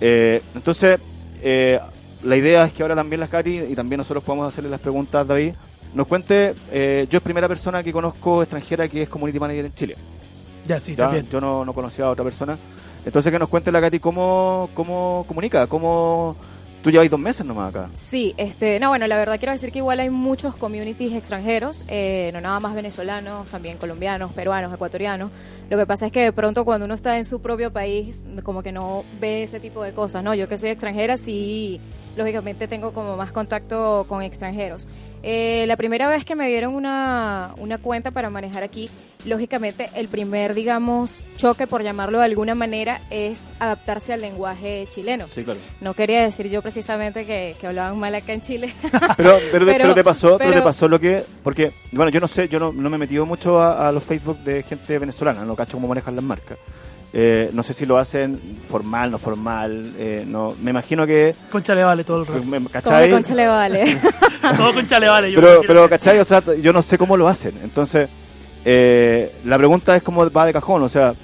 Eh, entonces, eh, la idea es que ahora también las Katy y también nosotros podamos hacerle las preguntas, David, nos cuente, eh, yo es primera persona que conozco extranjera que es community manager en Chile. ya, sí, ¿ya? también. Yo no, no conocía a otra persona. Entonces que nos cuente la Katy cómo, cómo comunica, cómo... Tú lleváis dos meses nomás acá. Sí, este, no, bueno, la verdad quiero decir que igual hay muchos communities extranjeros, eh, no nada más venezolanos, también colombianos, peruanos, ecuatorianos. Lo que pasa es que de pronto cuando uno está en su propio país, como que no ve ese tipo de cosas, ¿no? Yo que soy extranjera, sí, lógicamente tengo como más contacto con extranjeros. Eh, la primera vez que me dieron una, una cuenta para manejar aquí, lógicamente el primer, digamos, choque, por llamarlo de alguna manera, es adaptarse al lenguaje chileno. Sí, claro. No quería decir yo precisamente que, que hablaban mal acá en Chile. *laughs* Pero, pero, te- *laughs* Pero- pero te pasó, pero, pero- te pasó lo que, porque, bueno, yo no sé, yo no, no me he metido mucho a, a los Facebook de gente venezolana, no cacho cómo manejan las marcas. Eh, no sé si lo hacen formal, no formal, eh, no, me imagino que, Concha le vale todo el rato. Como ¿cachai? de concha le vale. *laughs* todo concha le vale. yo Pero, pero, que- ¿cachai? O sea, yo no sé cómo lo hacen. Entonces, eh, la pregunta es cómo va de cajón. O sea,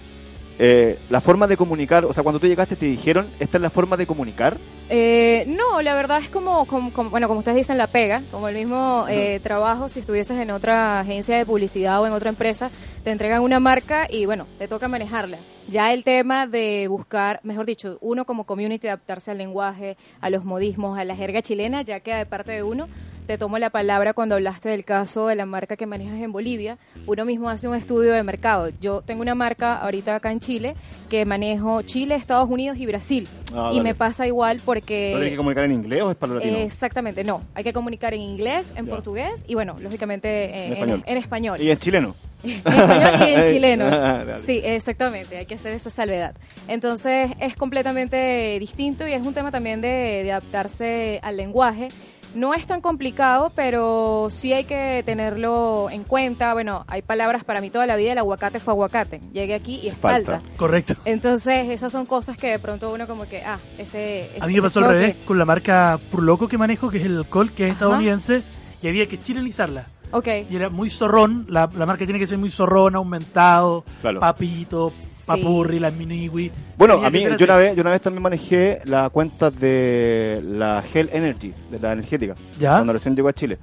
eh, la forma de comunicar, o sea, cuando tú llegaste te dijeron, esta es la forma de comunicar. Eh, no, la verdad es como, como- como- bueno, como ustedes dicen, la pega, como el mismo eh, trabajo, si estuvieses en otra agencia de publicidad o en otra empresa, te entregan una marca y bueno, te toca manejarla. Ya el tema de buscar, mejor dicho, uno como community adaptarse al lenguaje, a los modismos, a la jerga chilena, ya queda de parte de uno. Te tomo la palabra cuando hablaste del caso de la marca que manejas en Bolivia. Uno mismo hace un estudio de mercado. Yo tengo una marca ahorita acá en Chile que manejo Chile, Estados Unidos y Brasil. Ah, y me pasa igual porque... ¿No tienes que comunicar en inglés o es para latino? Exactamente, no. Hay que comunicar en inglés, en Ya. portugués y bueno, lógicamente eh, En en, español. en español. Y en chileno. *laughs* En español y en *laughs* chileno. Ah. Sí, exactamente, hay que hacer esa salvedad. Entonces es completamente distinto y es un tema también de, de adaptarse al lenguaje. No es tan complicado, pero sí hay que tenerlo en cuenta. Bueno, hay palabras para mí toda la vida, el aguacate fue aguacate. Llegué aquí y es Falta. Correcto. Entonces, esas son cosas que de pronto uno como que, ah, ese... A mí ese me pasó al revés con la marca Furloco que manejo, que es el alcohol, que es Ajá. estadounidense, y había que chilenizarla. Ok. Y era muy zorrón, la, la marca tiene que ser muy zorrón, aumentado, Claro. papito, papurri, las miniwi. Bueno, a mí, yo una, vez, yo una vez también manejé la cuenta de la Hell Energy, de la energética, ¿Ya? cuando recién llegó a Chile.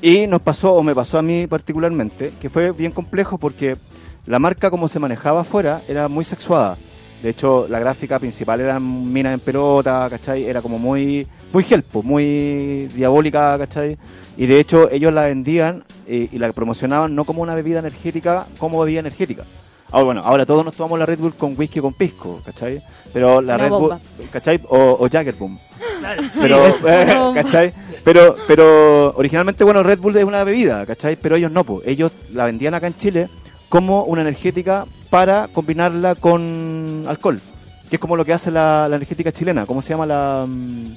Y nos pasó, o me pasó a mí particularmente, que fue bien complejo porque la marca como se manejaba afuera era muy sexuada. De hecho, la gráfica principal era minas en pelota, ¿cachai? Era como muy, muy helpo, muy diabólica, ¿cachai? Y de hecho ellos la vendían eh, y la promocionaban no como una bebida energética, como bebida energética. Ahora, bueno, ahora todos nos tomamos la Red Bull con whisky o con pisco, ¿cachai? Pero la Una Red bomba. Bull, ¿cachai? O, o Jaggerboom. *laughs* Pero, eh. *laughs* ¿cachai? Pero, pero originalmente, bueno, Red Bull es una bebida, ¿cachai? Pero ellos no, pues. Ellos la vendían acá en Chile como una energética para combinarla con alcohol. Que es como lo que hace la, la energética chilena. ¿Cómo se llama la...? mm,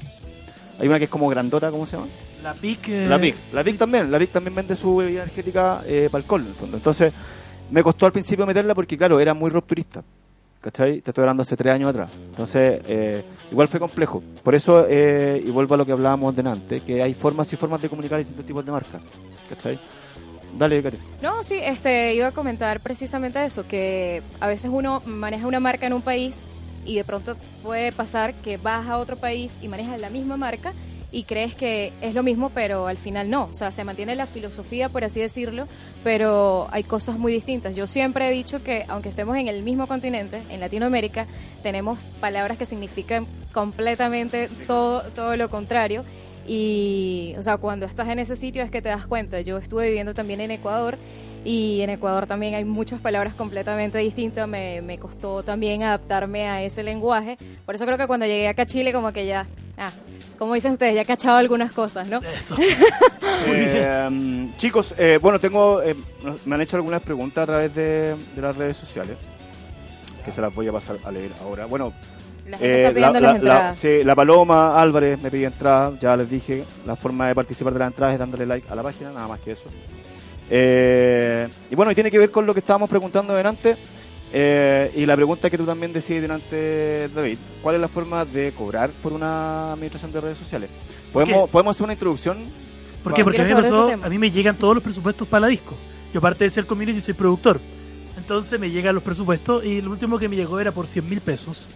Hay una que es como grandota, ¿cómo se llama? La PIC. eh, La VIC. La VIC también. La VIC también vende su bebida energética eh, para alcohol, en el fondo. Entonces, me costó al principio meterla porque, claro, era muy rupturista. ¿Cachai? Te estoy hablando hace tres años atrás. Entonces, eh, igual fue complejo. Por eso, eh, y vuelvo a lo que hablábamos delante, que hay formas y formas de comunicar distintos tipos de marcas. ¿Cachai? Dale, Katy. No, sí, este, iba a comentar precisamente eso, que a veces uno maneja una marca en un país y de pronto puede pasar que vas a otro país y manejas la misma marca y crees que es lo mismo, pero al final no. O sea, se mantiene la filosofía, por así decirlo, pero hay cosas muy distintas. Yo siempre he dicho que, aunque estemos en el mismo continente, en Latinoamérica, tenemos palabras que significan completamente todo, todo lo contrario. Y, o sea, cuando estás en ese sitio es que te das cuenta. Yo estuve viviendo también en Ecuador y en Ecuador también hay muchas palabras completamente distintas. Me, me costó también adaptarme a ese lenguaje. Por eso creo que cuando llegué acá a Chile, como que ya, ah, como dicen ustedes, ya he cachado algunas cosas, ¿no? Eso. *laughs* Eh, mm, chicos, eh, bueno, tengo, eh, me han hecho algunas preguntas a través de, de las redes sociales, que se las voy a pasar a leer ahora. Bueno, La gente eh, está la, pidiendo la- las la- entradas. sí, la Paloma Álvarez me pidió entrada, ya les dije, la forma de participar de las entradas es dándole like a la página, nada más que eso. Eh, y bueno, y tiene que ver con lo que estábamos preguntando delante, eh, y la pregunta que tú también decías delante, David, ¿cuál es la forma de cobrar por una administración de redes sociales? ¿Podemos? ¿podemos hacer una introducción? ¿Por qué? Porque a mí, me pasó, a mí llegan todos los presupuestos para la disco. Yo aparte de ser community soy productor. Entonces me llegan los presupuestos y lo último que me llegó era por 100 mil pesos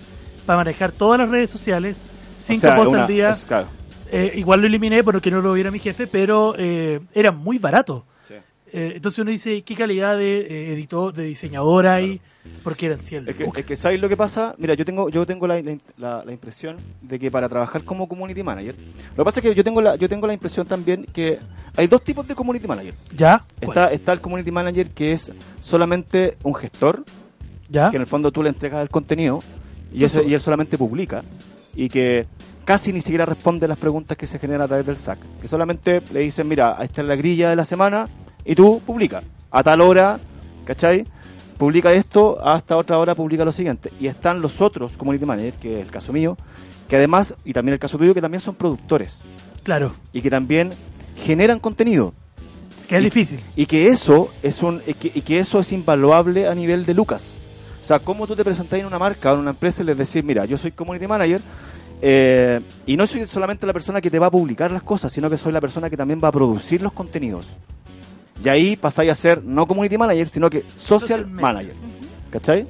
para manejar todas las redes sociales, cinco O sea, posts una- al día. es- claro. Eh, igual lo eliminé porque no lo viera mi jefe, pero eh, era muy barato. Sí. Eh, entonces uno dice, ¿qué calidad de eh, editor, de diseñador hay? Porque eran 100 Es que, es que ¿sabes lo que pasa? Mira, yo tengo yo tengo la, la- la impresión de que para trabajar como community manager, lo que pasa es que yo tengo la yo tengo la impresión también que hay dos tipos de community manager. ¿Ya? Está está el community manager que es solamente un gestor, ¿Ya? que en el fondo tú le entregas el contenido y, ese- y él solamente publica y que casi ni siquiera responde las preguntas que se generan a través del SAC. Que solamente le dicen, mira, esta es la grilla de la semana y tú publica. A tal hora, ¿cachai? Publica esto, hasta otra hora publica lo siguiente. Y están los otros community managers, que es el caso mío, que además, y también el caso tuyo, que también son productores Claro, y que también generan contenido. que es Y- difícil. Y que eso es un y que, y que eso es invaluable a nivel de Lucas. O sea, cómo tú te presentás en una marca o en una empresa y les decís, mira, yo soy community manager eh, y no soy solamente la persona que te va a publicar las cosas, sino que soy la persona que también va a producir los contenidos. Y ahí pasáis a ser no community manager, sino que social manager. ¿Cachai?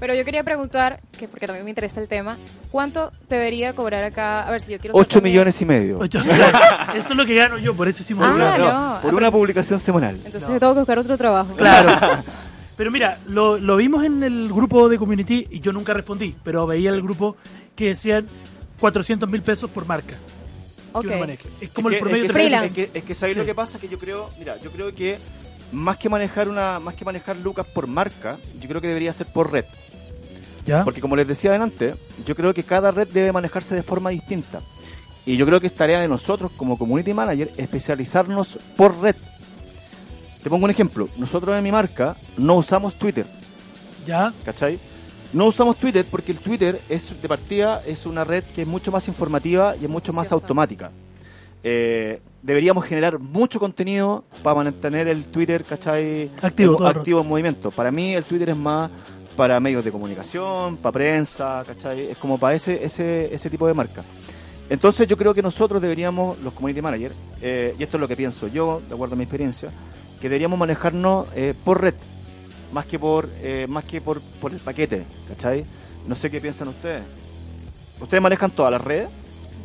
Pero yo quería preguntar, que porque también me interesa el tema, ¿cuánto debería cobrar acá? A ver si yo quiero... ser 8 también- millones y medio. Ocho- *laughs* eso es lo que gano yo, por eso hicimos Ah, una- no. por ah, una pero- publicación semanal. Entonces No. yo tengo que buscar otro trabajo. Claro. *laughs* Pero mira, lo, lo vimos en el grupo de community y yo nunca respondí, pero veía el grupo que decían 400 mil pesos por marca. que Ok. uno maneje. Es como es el que, promedio es de que, Freelance. es que, es que ¿sabéis Sí. lo que pasa? Que yo creo, mira, yo creo que más que manejar una, más que manejar lucas por marca, yo creo que debería ser por red. ¿Ya? Porque como les decía adelante, yo creo que cada red debe manejarse de forma distinta. Y yo creo que es tarea de nosotros como community manager especializarnos por red. Te pongo un ejemplo. Nosotros en mi marca no usamos Twitter, ¿Ya? ¿cachai? No usamos Twitter porque el Twitter es de partida es una red que es mucho más informativa y es mucho más automática. eh, deberíamos generar mucho contenido para mantener el Twitter, ¿cachai? Activo el activo en movimiento. Para mí el Twitter es más para medios de comunicación, para prensa, ¿cachai? Es como para ese, ese, ese tipo de marca. Entonces yo creo que nosotros deberíamos, los community managers, eh, y esto es lo que pienso yo, de acuerdo a mi experiencia, que deberíamos manejarnos eh, por red, más que por eh, más que por, por el paquete, ¿cachai? No sé qué piensan ustedes. ¿Ustedes manejan todas las redes?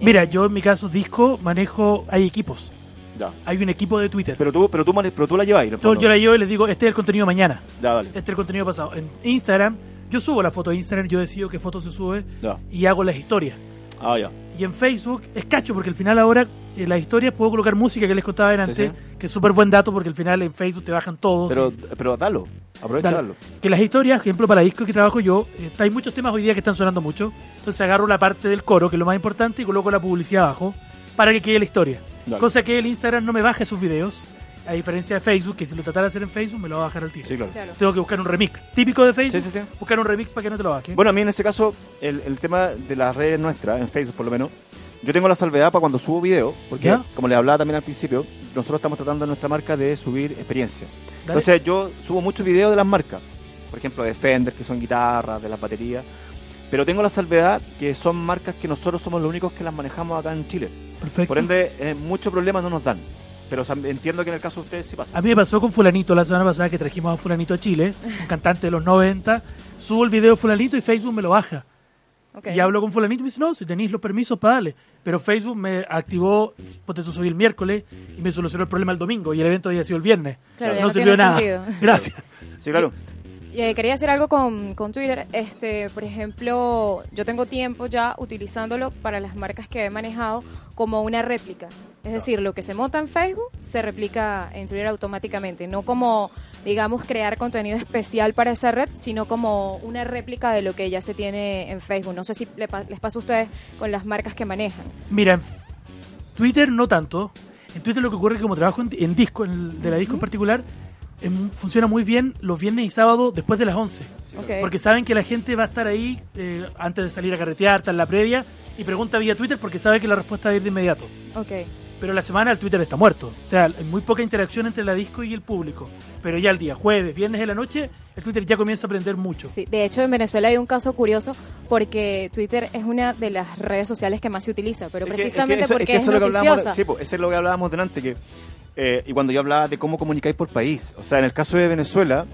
Mira, yo en mi caso, disco, manejo, hay equipos. Ya. Hay un equipo de Twitter. Pero tú, pero tú, mane- pero tú la llevas ahí, en el Yo, fondo. yo la llevo y les digo, este es el contenido mañana, Ya, dale. este es el contenido pasado. En Instagram, yo subo la foto de Instagram, yo decido qué foto se sube Ya. y hago las historias. Ah, ya. Y en Facebook es cacho, porque al final ahora en las historias puedo colocar música que les contaba antes, Sí, sí. que es súper buen dato porque al final en Facebook te bajan todos. Pero, pero dalo. Aprovecha, dalo. que las historias, ejemplo, para discos que trabajo yo, eh, hay muchos temas hoy día que están sonando mucho. Entonces agarro la parte del coro, que es lo más importante, y coloco la publicidad abajo para que quede la historia. Dale. Cosa que el Instagram no me baje sus videos, a diferencia de Facebook, que si lo tratara de hacer en Facebook me lo va a bajar al tiro. Sí, claro. Claro. Tengo que buscar un remix. Típico de Facebook, Sí, sí, sí. buscar un remix para que no te lo baje. Bueno, a mí en ese caso, el, el tema de las redes nuestras, en Facebook por lo menos, yo tengo la salvedad para cuando subo video, porque ¿Ya? como les hablaba también al principio, nosotros estamos tratando en nuestra marca de subir experiencia. Dale. Entonces yo subo muchos videos de las marcas, por ejemplo de Fender, que son guitarras, de las baterías, pero tengo la salvedad que son marcas que nosotros somos los únicos que las manejamos acá en Chile. Perfecto. Por ende, eh, muchos problemas no nos dan. Pero o sea, entiendo que en el caso de ustedes sí pasa. A mí me pasó con Fulanito la semana pasada que trajimos a Fulanito a Chile, un cantante de los 90. Subo el video de Fulanito y Facebook me lo baja. Y hablo con fulanito y me dice, no, si tenéis los permisos, para darle. Pero Facebook me activó, ponte tú subí el miércoles y me solucionó el problema el domingo y el evento había sido el viernes. Claro, no no sirvió nada. sentido. Gracias. Sí, claro. Eh, quería hacer algo con, con Twitter. Este, por ejemplo, yo tengo tiempo ya utilizándolo para las marcas que he manejado como una réplica. Es decir, lo que se monta en Facebook se replica en Twitter automáticamente, no como, digamos, crear contenido especial para esa red, sino como una réplica de lo que ya se tiene en Facebook. No sé si les pasa a ustedes con las marcas que manejan. Mira, en Twitter no tanto. En Twitter lo que ocurre es que como trabajo en, en disco, en el- de la disco en particular, funciona muy bien los viernes y sábados después de las 11. Ok. Porque saben que la gente va a estar ahí eh, antes de salir a carretear, está en la previa, y pregunta vía Twitter porque sabe que la respuesta va a ir de inmediato. Pero la semana el Twitter está muerto. O sea, hay muy poca interacción entre la disco y el público. Pero ya el día jueves, viernes de la noche, el Twitter ya comienza a aprender mucho. Sí, de hecho en Venezuela hay un caso curioso porque Twitter es una de las redes sociales que más se utiliza, pero Es que- es que precisamente eso- es porque que es, eso es lo que hablábamos, noticiosa. sí, pues, eso es lo que hablábamos delante, que eh, y cuando yo hablaba de cómo comunicáis por país, o sea, en el caso de Venezuela,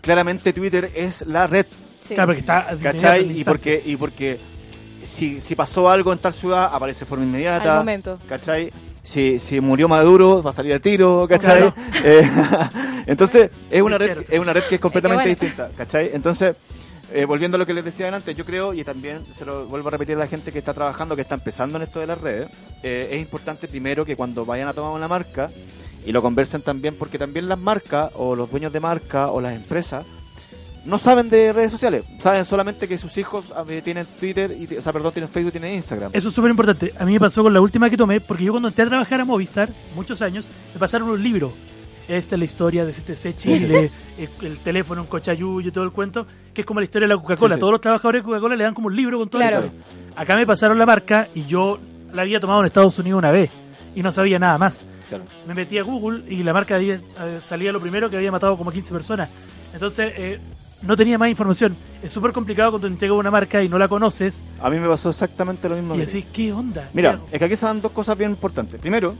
claramente Twitter es la red, Sí. Claro, porque está ¿cachai? Y porque, y porque si, si pasó algo en tal ciudad, aparece de forma inmediata, Al momento. ¿cachai? Si, si murió Maduro, va a salir a tiro, ¿cachai? Claro. *laughs* Eh, *laughs* entonces, es una, red, es una red que es completamente bueno. distinta, ¿cachai? Entonces, eh, volviendo a lo que les decía antes, yo creo, y también se lo vuelvo a repetir a la gente que está trabajando, que está empezando en esto de las redes, eh, es importante primero que cuando vayan a tomar una marca, y lo conversen también, porque también las marcas, o los dueños de marca, o las empresas, no saben de redes sociales, saben solamente que sus hijos eh, tienen Twitter, y, o sea, perdón, tienen Facebook, tienen Instagram. Eso es súper importante. A mí me pasó con la última que tomé, porque yo cuando entré a trabajar a Movistar, muchos años, me pasaron un libro. Esta es la historia de CTC Chile, *laughs* el, el teléfono, un cochayuyo, todo el cuento, que es como la historia de la Coca-Cola. Sí, sí. Todos los trabajadores de Coca-Cola le dan como un libro con todo Claro. el Acá me pasaron la marca y yo la había tomado en Estados Unidos una vez y no sabía nada más. Claro. Me metí a Google y la marca eh, salía lo primero que había matado como 15 personas. Entonces, eh, no tenía más información. Es súper complicado cuando te entrega una marca y no la conoces A mí me pasó exactamente lo mismo. y decís, ¿qué onda? ¿Qué Mira, es que aquí se dan dos cosas bien importantes. Primero,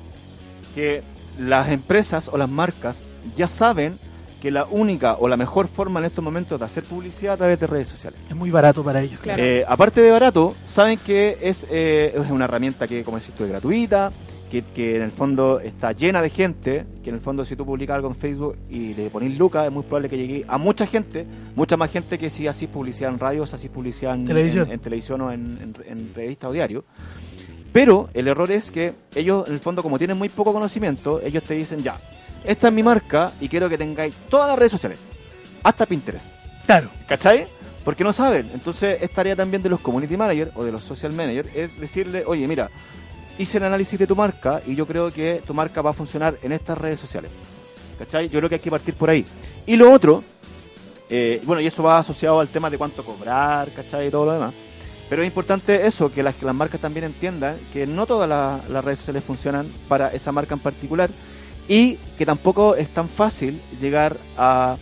que las empresas o las marcas ya saben que la única o la mejor forma en estos momentos de hacer publicidad a través de redes sociales. Es muy barato para ellos. Claro. Eh, aparte de barato, saben que es, eh, es una herramienta que, como decís tú, es gratuita, que, que en el fondo está llena de gente, que en el fondo si tú publicas algo en Facebook y le ponís lucas, es muy probable que llegue a mucha gente, mucha más gente que si hacís publicidad en radios, hacís publicidad en Televisión. en- en televisión o en, en, en revista o diario. Pero el error es que ellos, en el fondo, como tienen muy poco conocimiento, ellos te dicen, ya, esta es mi marca y quiero que tengáis todas las redes sociales, hasta Pinterest. Claro. ¿Cachai? Porque no saben. Entonces, es tarea también de los community managers o de los social managers es decirle, oye, mira, hice el análisis de tu marca y yo creo que tu marca va a funcionar en estas redes sociales. ¿Cachai? Yo creo que hay que partir por ahí. Y lo otro, eh, bueno, y eso va asociado al tema de cuánto cobrar, ¿cachai? Y todo lo demás. Pero es importante eso, que las, que las marcas también entiendan que no todas la- las redes sociales funcionan para esa marca en particular y que tampoco es tan fácil llegar a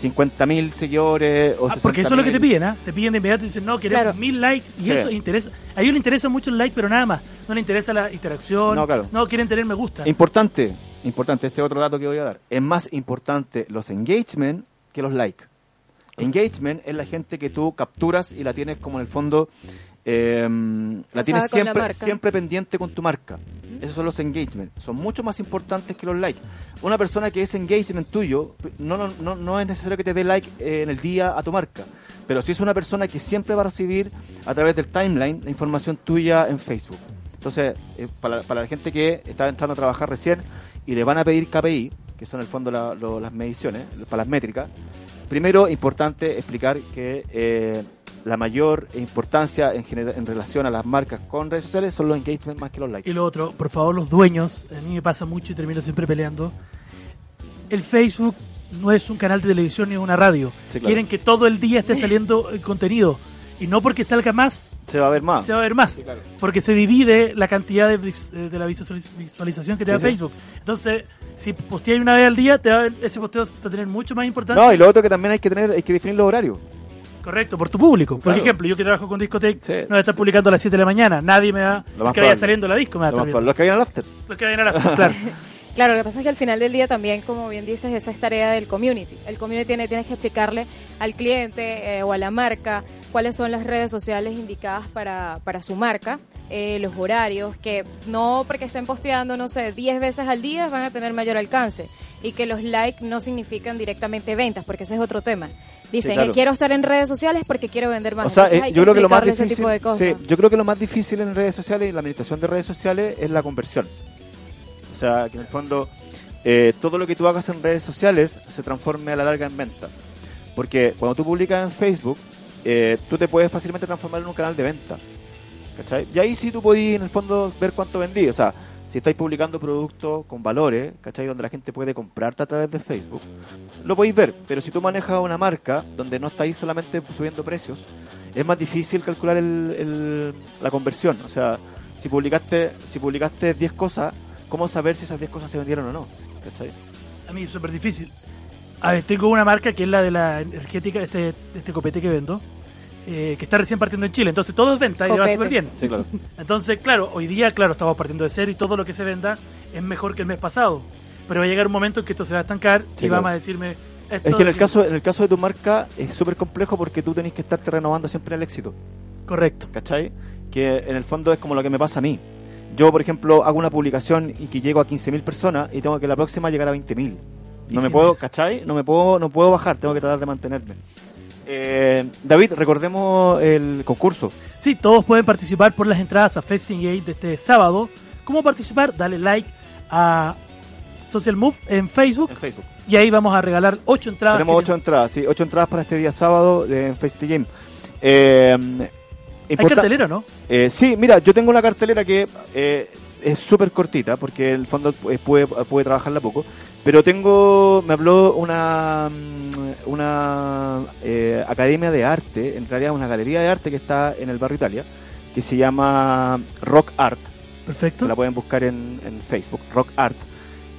50.000 seguidores o Ah, porque eso es lo que te 60.000. piden, ¿ah? Te piden de inmediato y dicen, no, queremos Claro. mil likes y Sí. eso interesa. A ellos les interesa mucho el like, pero nada más. No les interesa la interacción. No, claro. quieren tener me gusta. Importante, importante, este otro dato que voy a dar. Es más importante los engagement que los likes. Engagement es la gente que tú capturas y la tienes como en el fondo, eh, la tienes la siempre, siempre pendiente con tu marca. Esos son los engagement. Son mucho más importantes que los likes. Una persona que es engagement tuyo, no, no, no, no es necesario que te dé like eh, en el día a tu marca. Pero si es una persona que siempre va a recibir a través del timeline la información tuya en Facebook. Entonces, eh, para, para la gente que está entrando a trabajar recién y le van a pedir KPI, que son en el fondo la- lo- las mediciones, para las métricas, primero importante explicar que eh, la mayor importancia en, en relación a las marcas con redes sociales son los engagement más que los likes. Y lo otro, por favor, los dueños, a mí me pasa mucho y termino siempre peleando. El Facebook no es un canal de televisión ni una radio. Sí, claro. Quieren que todo el día esté saliendo el contenido. Y no porque salga más, Se va a ver más. se va a ver más. claro. Porque se divide la cantidad de, vis- eh, de la visualiz- visualización que te Sí, da sí. Facebook. Entonces, si posteas una vez al día, te va a ver- ese posteo va a tener mucho más importancia. No, y lo otro que también hay que tener, hay que definir los horarios. Correcto, por tu público. Por Claro. ejemplo, yo que trabajo con Discotec, Sí. no voy a estar publicando a las 7 de la mañana. Nadie me va. Lo más que vaya saliendo la disco me va a estar. Los que vayan al after. Los que vayan a la claro. *laughs* Claro, lo que pasa es que al final del día también, como bien dices, esa es tarea del community. El community tiene, tienes que explicarle al cliente eh, o a la marca cuáles son las redes sociales indicadas para, para su marca, eh, los horarios, que no porque estén posteando, no sé, 10 veces al día van a tener mayor alcance. Y que los likes no significan directamente ventas, porque ese es otro tema. Dicen, claro. eh, quiero estar en redes sociales porque quiero vender más. O sea, Entonces eh, yo creo que lo más difícil, sí, yo creo que lo más difícil en redes sociales y la administración de redes sociales es la conversión. O sea, que en el fondo eh, todo lo que tú hagas en redes sociales se transforme a la larga en venta. Porque cuando tú publicas en Facebook, eh, tú te puedes fácilmente transformar en un canal de venta. ¿Cachai? Y ahí sí tú podés en el fondo ver cuánto vendí. O sea, si estáis publicando productos con valores, ¿cachai? Donde la gente puede comprarte a través de Facebook, lo podéis ver. Pero si tú manejas una marca donde no estáis solamente subiendo precios, es más difícil calcular el- el- la conversión. O sea, si publicaste si publicaste 10 cosas, ¿cómo saber si esas 10 cosas se vendieron o no? ¿Cachai? A mí es súper difícil. A ver, tengo una marca que es la de la energética, este, este copete que vendo, eh, que está recién partiendo en Chile. Entonces todo es venta y le va Copete. súper bien. Sí, claro. *laughs* Entonces, claro, hoy día, claro, estamos partiendo de cero y todo lo que se venda es mejor que el mes pasado. Pero va a llegar un momento en que esto se va a estancar Sí, y claro. vamos a decirme... Esto Es que en el caso en el caso de tu marca es súper complejo porque tú tenés que estarte renovando siempre el éxito. Correcto. ¿cachai? Que en el fondo es como lo que me pasa a mí. Yo, por ejemplo, hago una publicación y que llego a 15.000 personas y tengo que la próxima llegar a 20.000. Y No me puedo, ¿cachai? No me puedo, no puedo bajar, tengo que tratar de mantenerme. Eh, David, recordemos el concurso. Sí, todos pueden participar por las entradas a Festing Gate de este sábado. ¿Cómo participar? Dale like a Social Move en Facebook En Facebook. y ahí vamos a regalar ocho entradas. Tenemos ocho entradas, sí, ocho entradas para este día sábado de en the Game. Eh, Hay cartelera, ¿no? Eh, sí, mira, yo tengo una cartelera que eh, es súper cortita, porque en el fondo puede, puede trabajarla poco, pero tengo, me habló una, mm, una eh, academia de arte, en realidad una galería de arte que está en el barrio Italia, que se llama Rock Art, Perfecto. la pueden buscar en, en Facebook, Rock Art,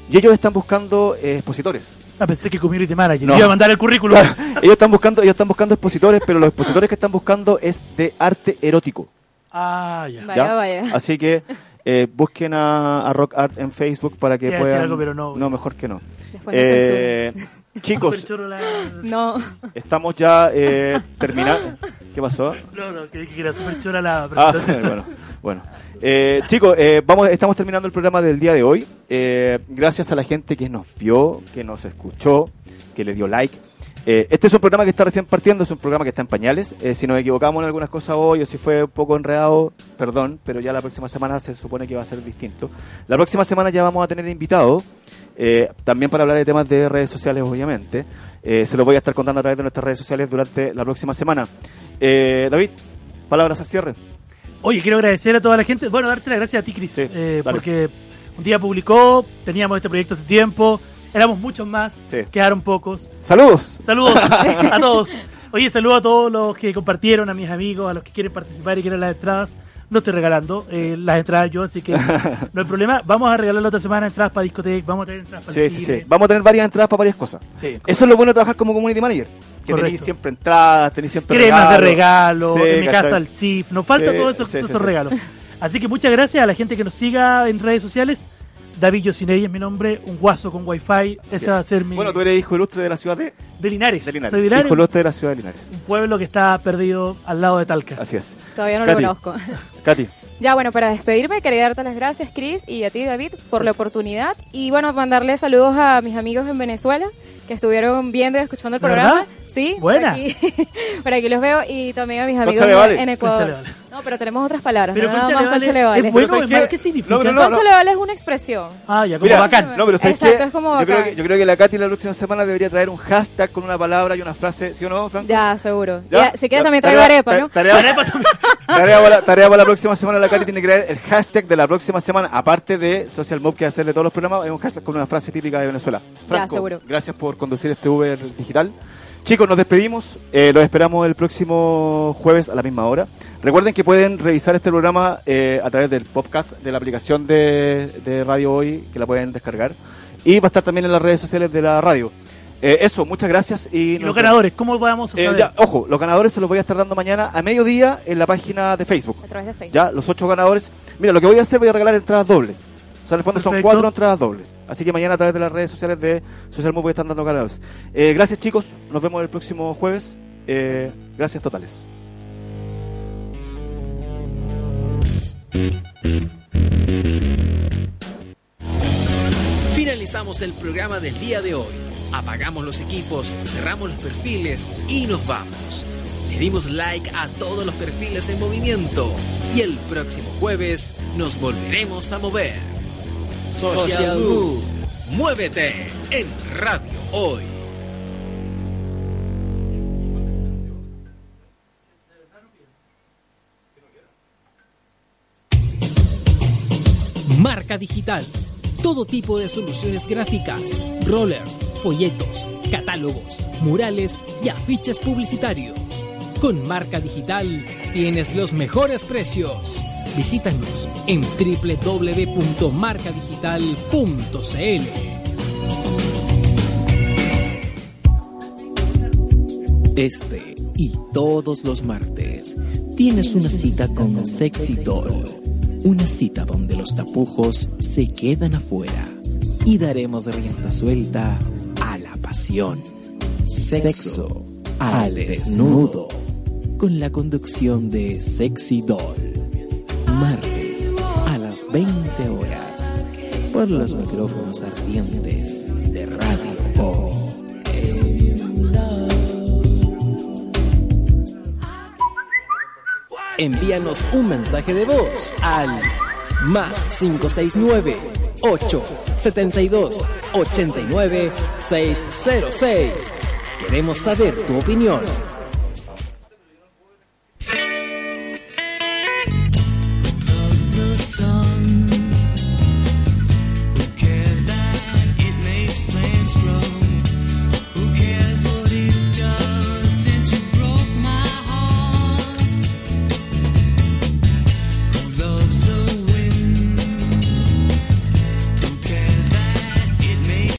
y ellos están buscando eh, expositores. Ah, pensé que Community Manager. No. Iba a mandar el currículum. Claro, *laughs* ellos están buscando, ellos están buscando expositores, pero los expositores que están buscando es de arte erótico. Ah, ya. Vaya, ¿ya? vaya. Así que eh, busquen a, a Rock Art en Facebook para que puedan. algo, pero no. mejor que no. No Eh, *laughs* chicos, Súper choro la- No, estamos ya eh, terminando. ¿Qué pasó? No, no, creí que era súper chora la Ah, *laughs* presentación. bueno, bueno. Eh, chicos, eh, vamos, estamos terminando el programa del día de hoy. Eh, gracias a la gente que nos vio, que nos escuchó, que le dio like. Eh, este es un programa que está recién partiendo, es un programa que está en pañales. Eh, si nos equivocamos en algunas cosas hoy o si fue un poco enredado, perdón, pero ya la próxima semana se supone que va a ser distinto. La próxima semana ya vamos a tener invitados, eh, también para hablar de temas de redes sociales, obviamente. Eh, se los voy a estar contando a través de nuestras redes sociales durante la próxima semana. Eh, David, palabras al cierre. Oye, quiero agradecer a toda la gente. Bueno, darte las gracias a ti, Cris. Sí, eh, porque un día publicó, teníamos este proyecto hace tiempo, éramos muchos más, Sí. quedaron pocos. Saludos. Saludos *laughs* a todos. Oye, saludo a todos los que compartieron, a mis amigos, a los que quieren participar y quieren las entradas. No estoy regalando eh, las entradas yo, así que *laughs* no hay problema. Vamos a regalar la otra semana entradas para discoteca, vamos a tener entradas para Sí, sí, sí. Vamos a tener varias entradas para varias cosas. Sí. Eso es lo bueno de trabajar como community manager. Que Correcto. tenéis siempre entradas, tenéis siempre Cremas de regalo, Sí, en mi casa el CIF, nos falta todos esos, esos regalos. *laughs* Así que muchas gracias a la gente que nos siga en redes sociales. David Yosinei es mi nombre, un guaso con wifi. Ese va a ser mi... Bueno, tú eres hijo ilustre de la ciudad de, de Linares. de Linares. Soy de Linares, Hijo ilustre de la ciudad de Linares. un pueblo que está perdido al lado de Talca. Así es. Todavía no Katy. lo conozco. *laughs* Katy, Ya, bueno, para despedirme quería darte las gracias, Chris, y a ti, David, por la oportunidad. Y bueno, mandarle saludos a mis amigos en Venezuela que estuvieron viendo y escuchando el ¿De programa. verdad? Sí, Buena. Por aquí, *laughs* por aquí los veo y también a mis amigos vale. en Ecuador. Vale. No, pero tenemos otras palabras. Pero no Concha vale le vale. es bueno, ¿sabes es mal, qué? ¿qué significa? No, pero no, Concha le vale es una expresión. Ah, ya, como Mira, bacán. No, pero ¿sabes Exacto, qué? es como yo, creo que, yo creo que la Katy la próxima semana debería traer un hashtag con una palabra y una frase, ¿sí o no, Franco? Ya, seguro. ¿Ya? Ya, si quieres Ta- también traigo tarea- arepa, ¿no? ta- Tarea, *laughs* tarea para, tarea para la próxima semana, la Katy tiene que crear el hashtag de la próxima semana, aparte de Social Mob que hacerle todos los programas, es un hashtag con una frase típica de Venezuela. Franco, seguro. gracias por conducir este Uber digital. Chicos, nos despedimos, eh, los esperamos el próximo jueves a la misma hora. Recuerden que pueden revisar este programa eh, a través del podcast de la aplicación de, de Radio Hoy, que la pueden descargar. Y va a estar también en las redes sociales de la radio. Eh, eso, muchas gracias. Y, Y nos los ganadores, ¿cómo vamos a eh, saber? ya, ojo, los ganadores se los voy a estar dando mañana a mediodía en la página de Facebook. A través de Facebook. Ya, los ocho ganadores. Mira, lo que voy a hacer, voy a regalar entradas dobles. O sea, en el fondo son cuatro entradas dobles. Así que mañana a través de las redes sociales de Social Move estar dando ganadores. Eh, gracias, chicos. Nos vemos el próximo jueves. Eh, gracias totales. Finalizamos el programa del día de hoy. Apagamos los equipos, cerramos los perfiles y nos vamos. Le dimos like a todos los perfiles en movimiento y el próximo jueves nos volveremos a mover. Social Move. Muévete en Radio Hoy. Marca Digital. Todo tipo de soluciones gráficas, rollers, folletos, catálogos, murales y afiches publicitarios. Con Marca Digital tienes los mejores precios. Visítanos en www.marcadigital.cl. Este y todos los martes tienes una cita con Sexy Doll. Una cita donde los tapujos se quedan afuera y daremos rienda suelta a la pasión. Sexo al desnudo. Con la conducción de Sexy Doll. Martes a las 20 horas. Por los micrófonos ardientes de Radio O. Envíanos un mensaje de voz al más 569 872 89 606. Queremos saber tu opinión.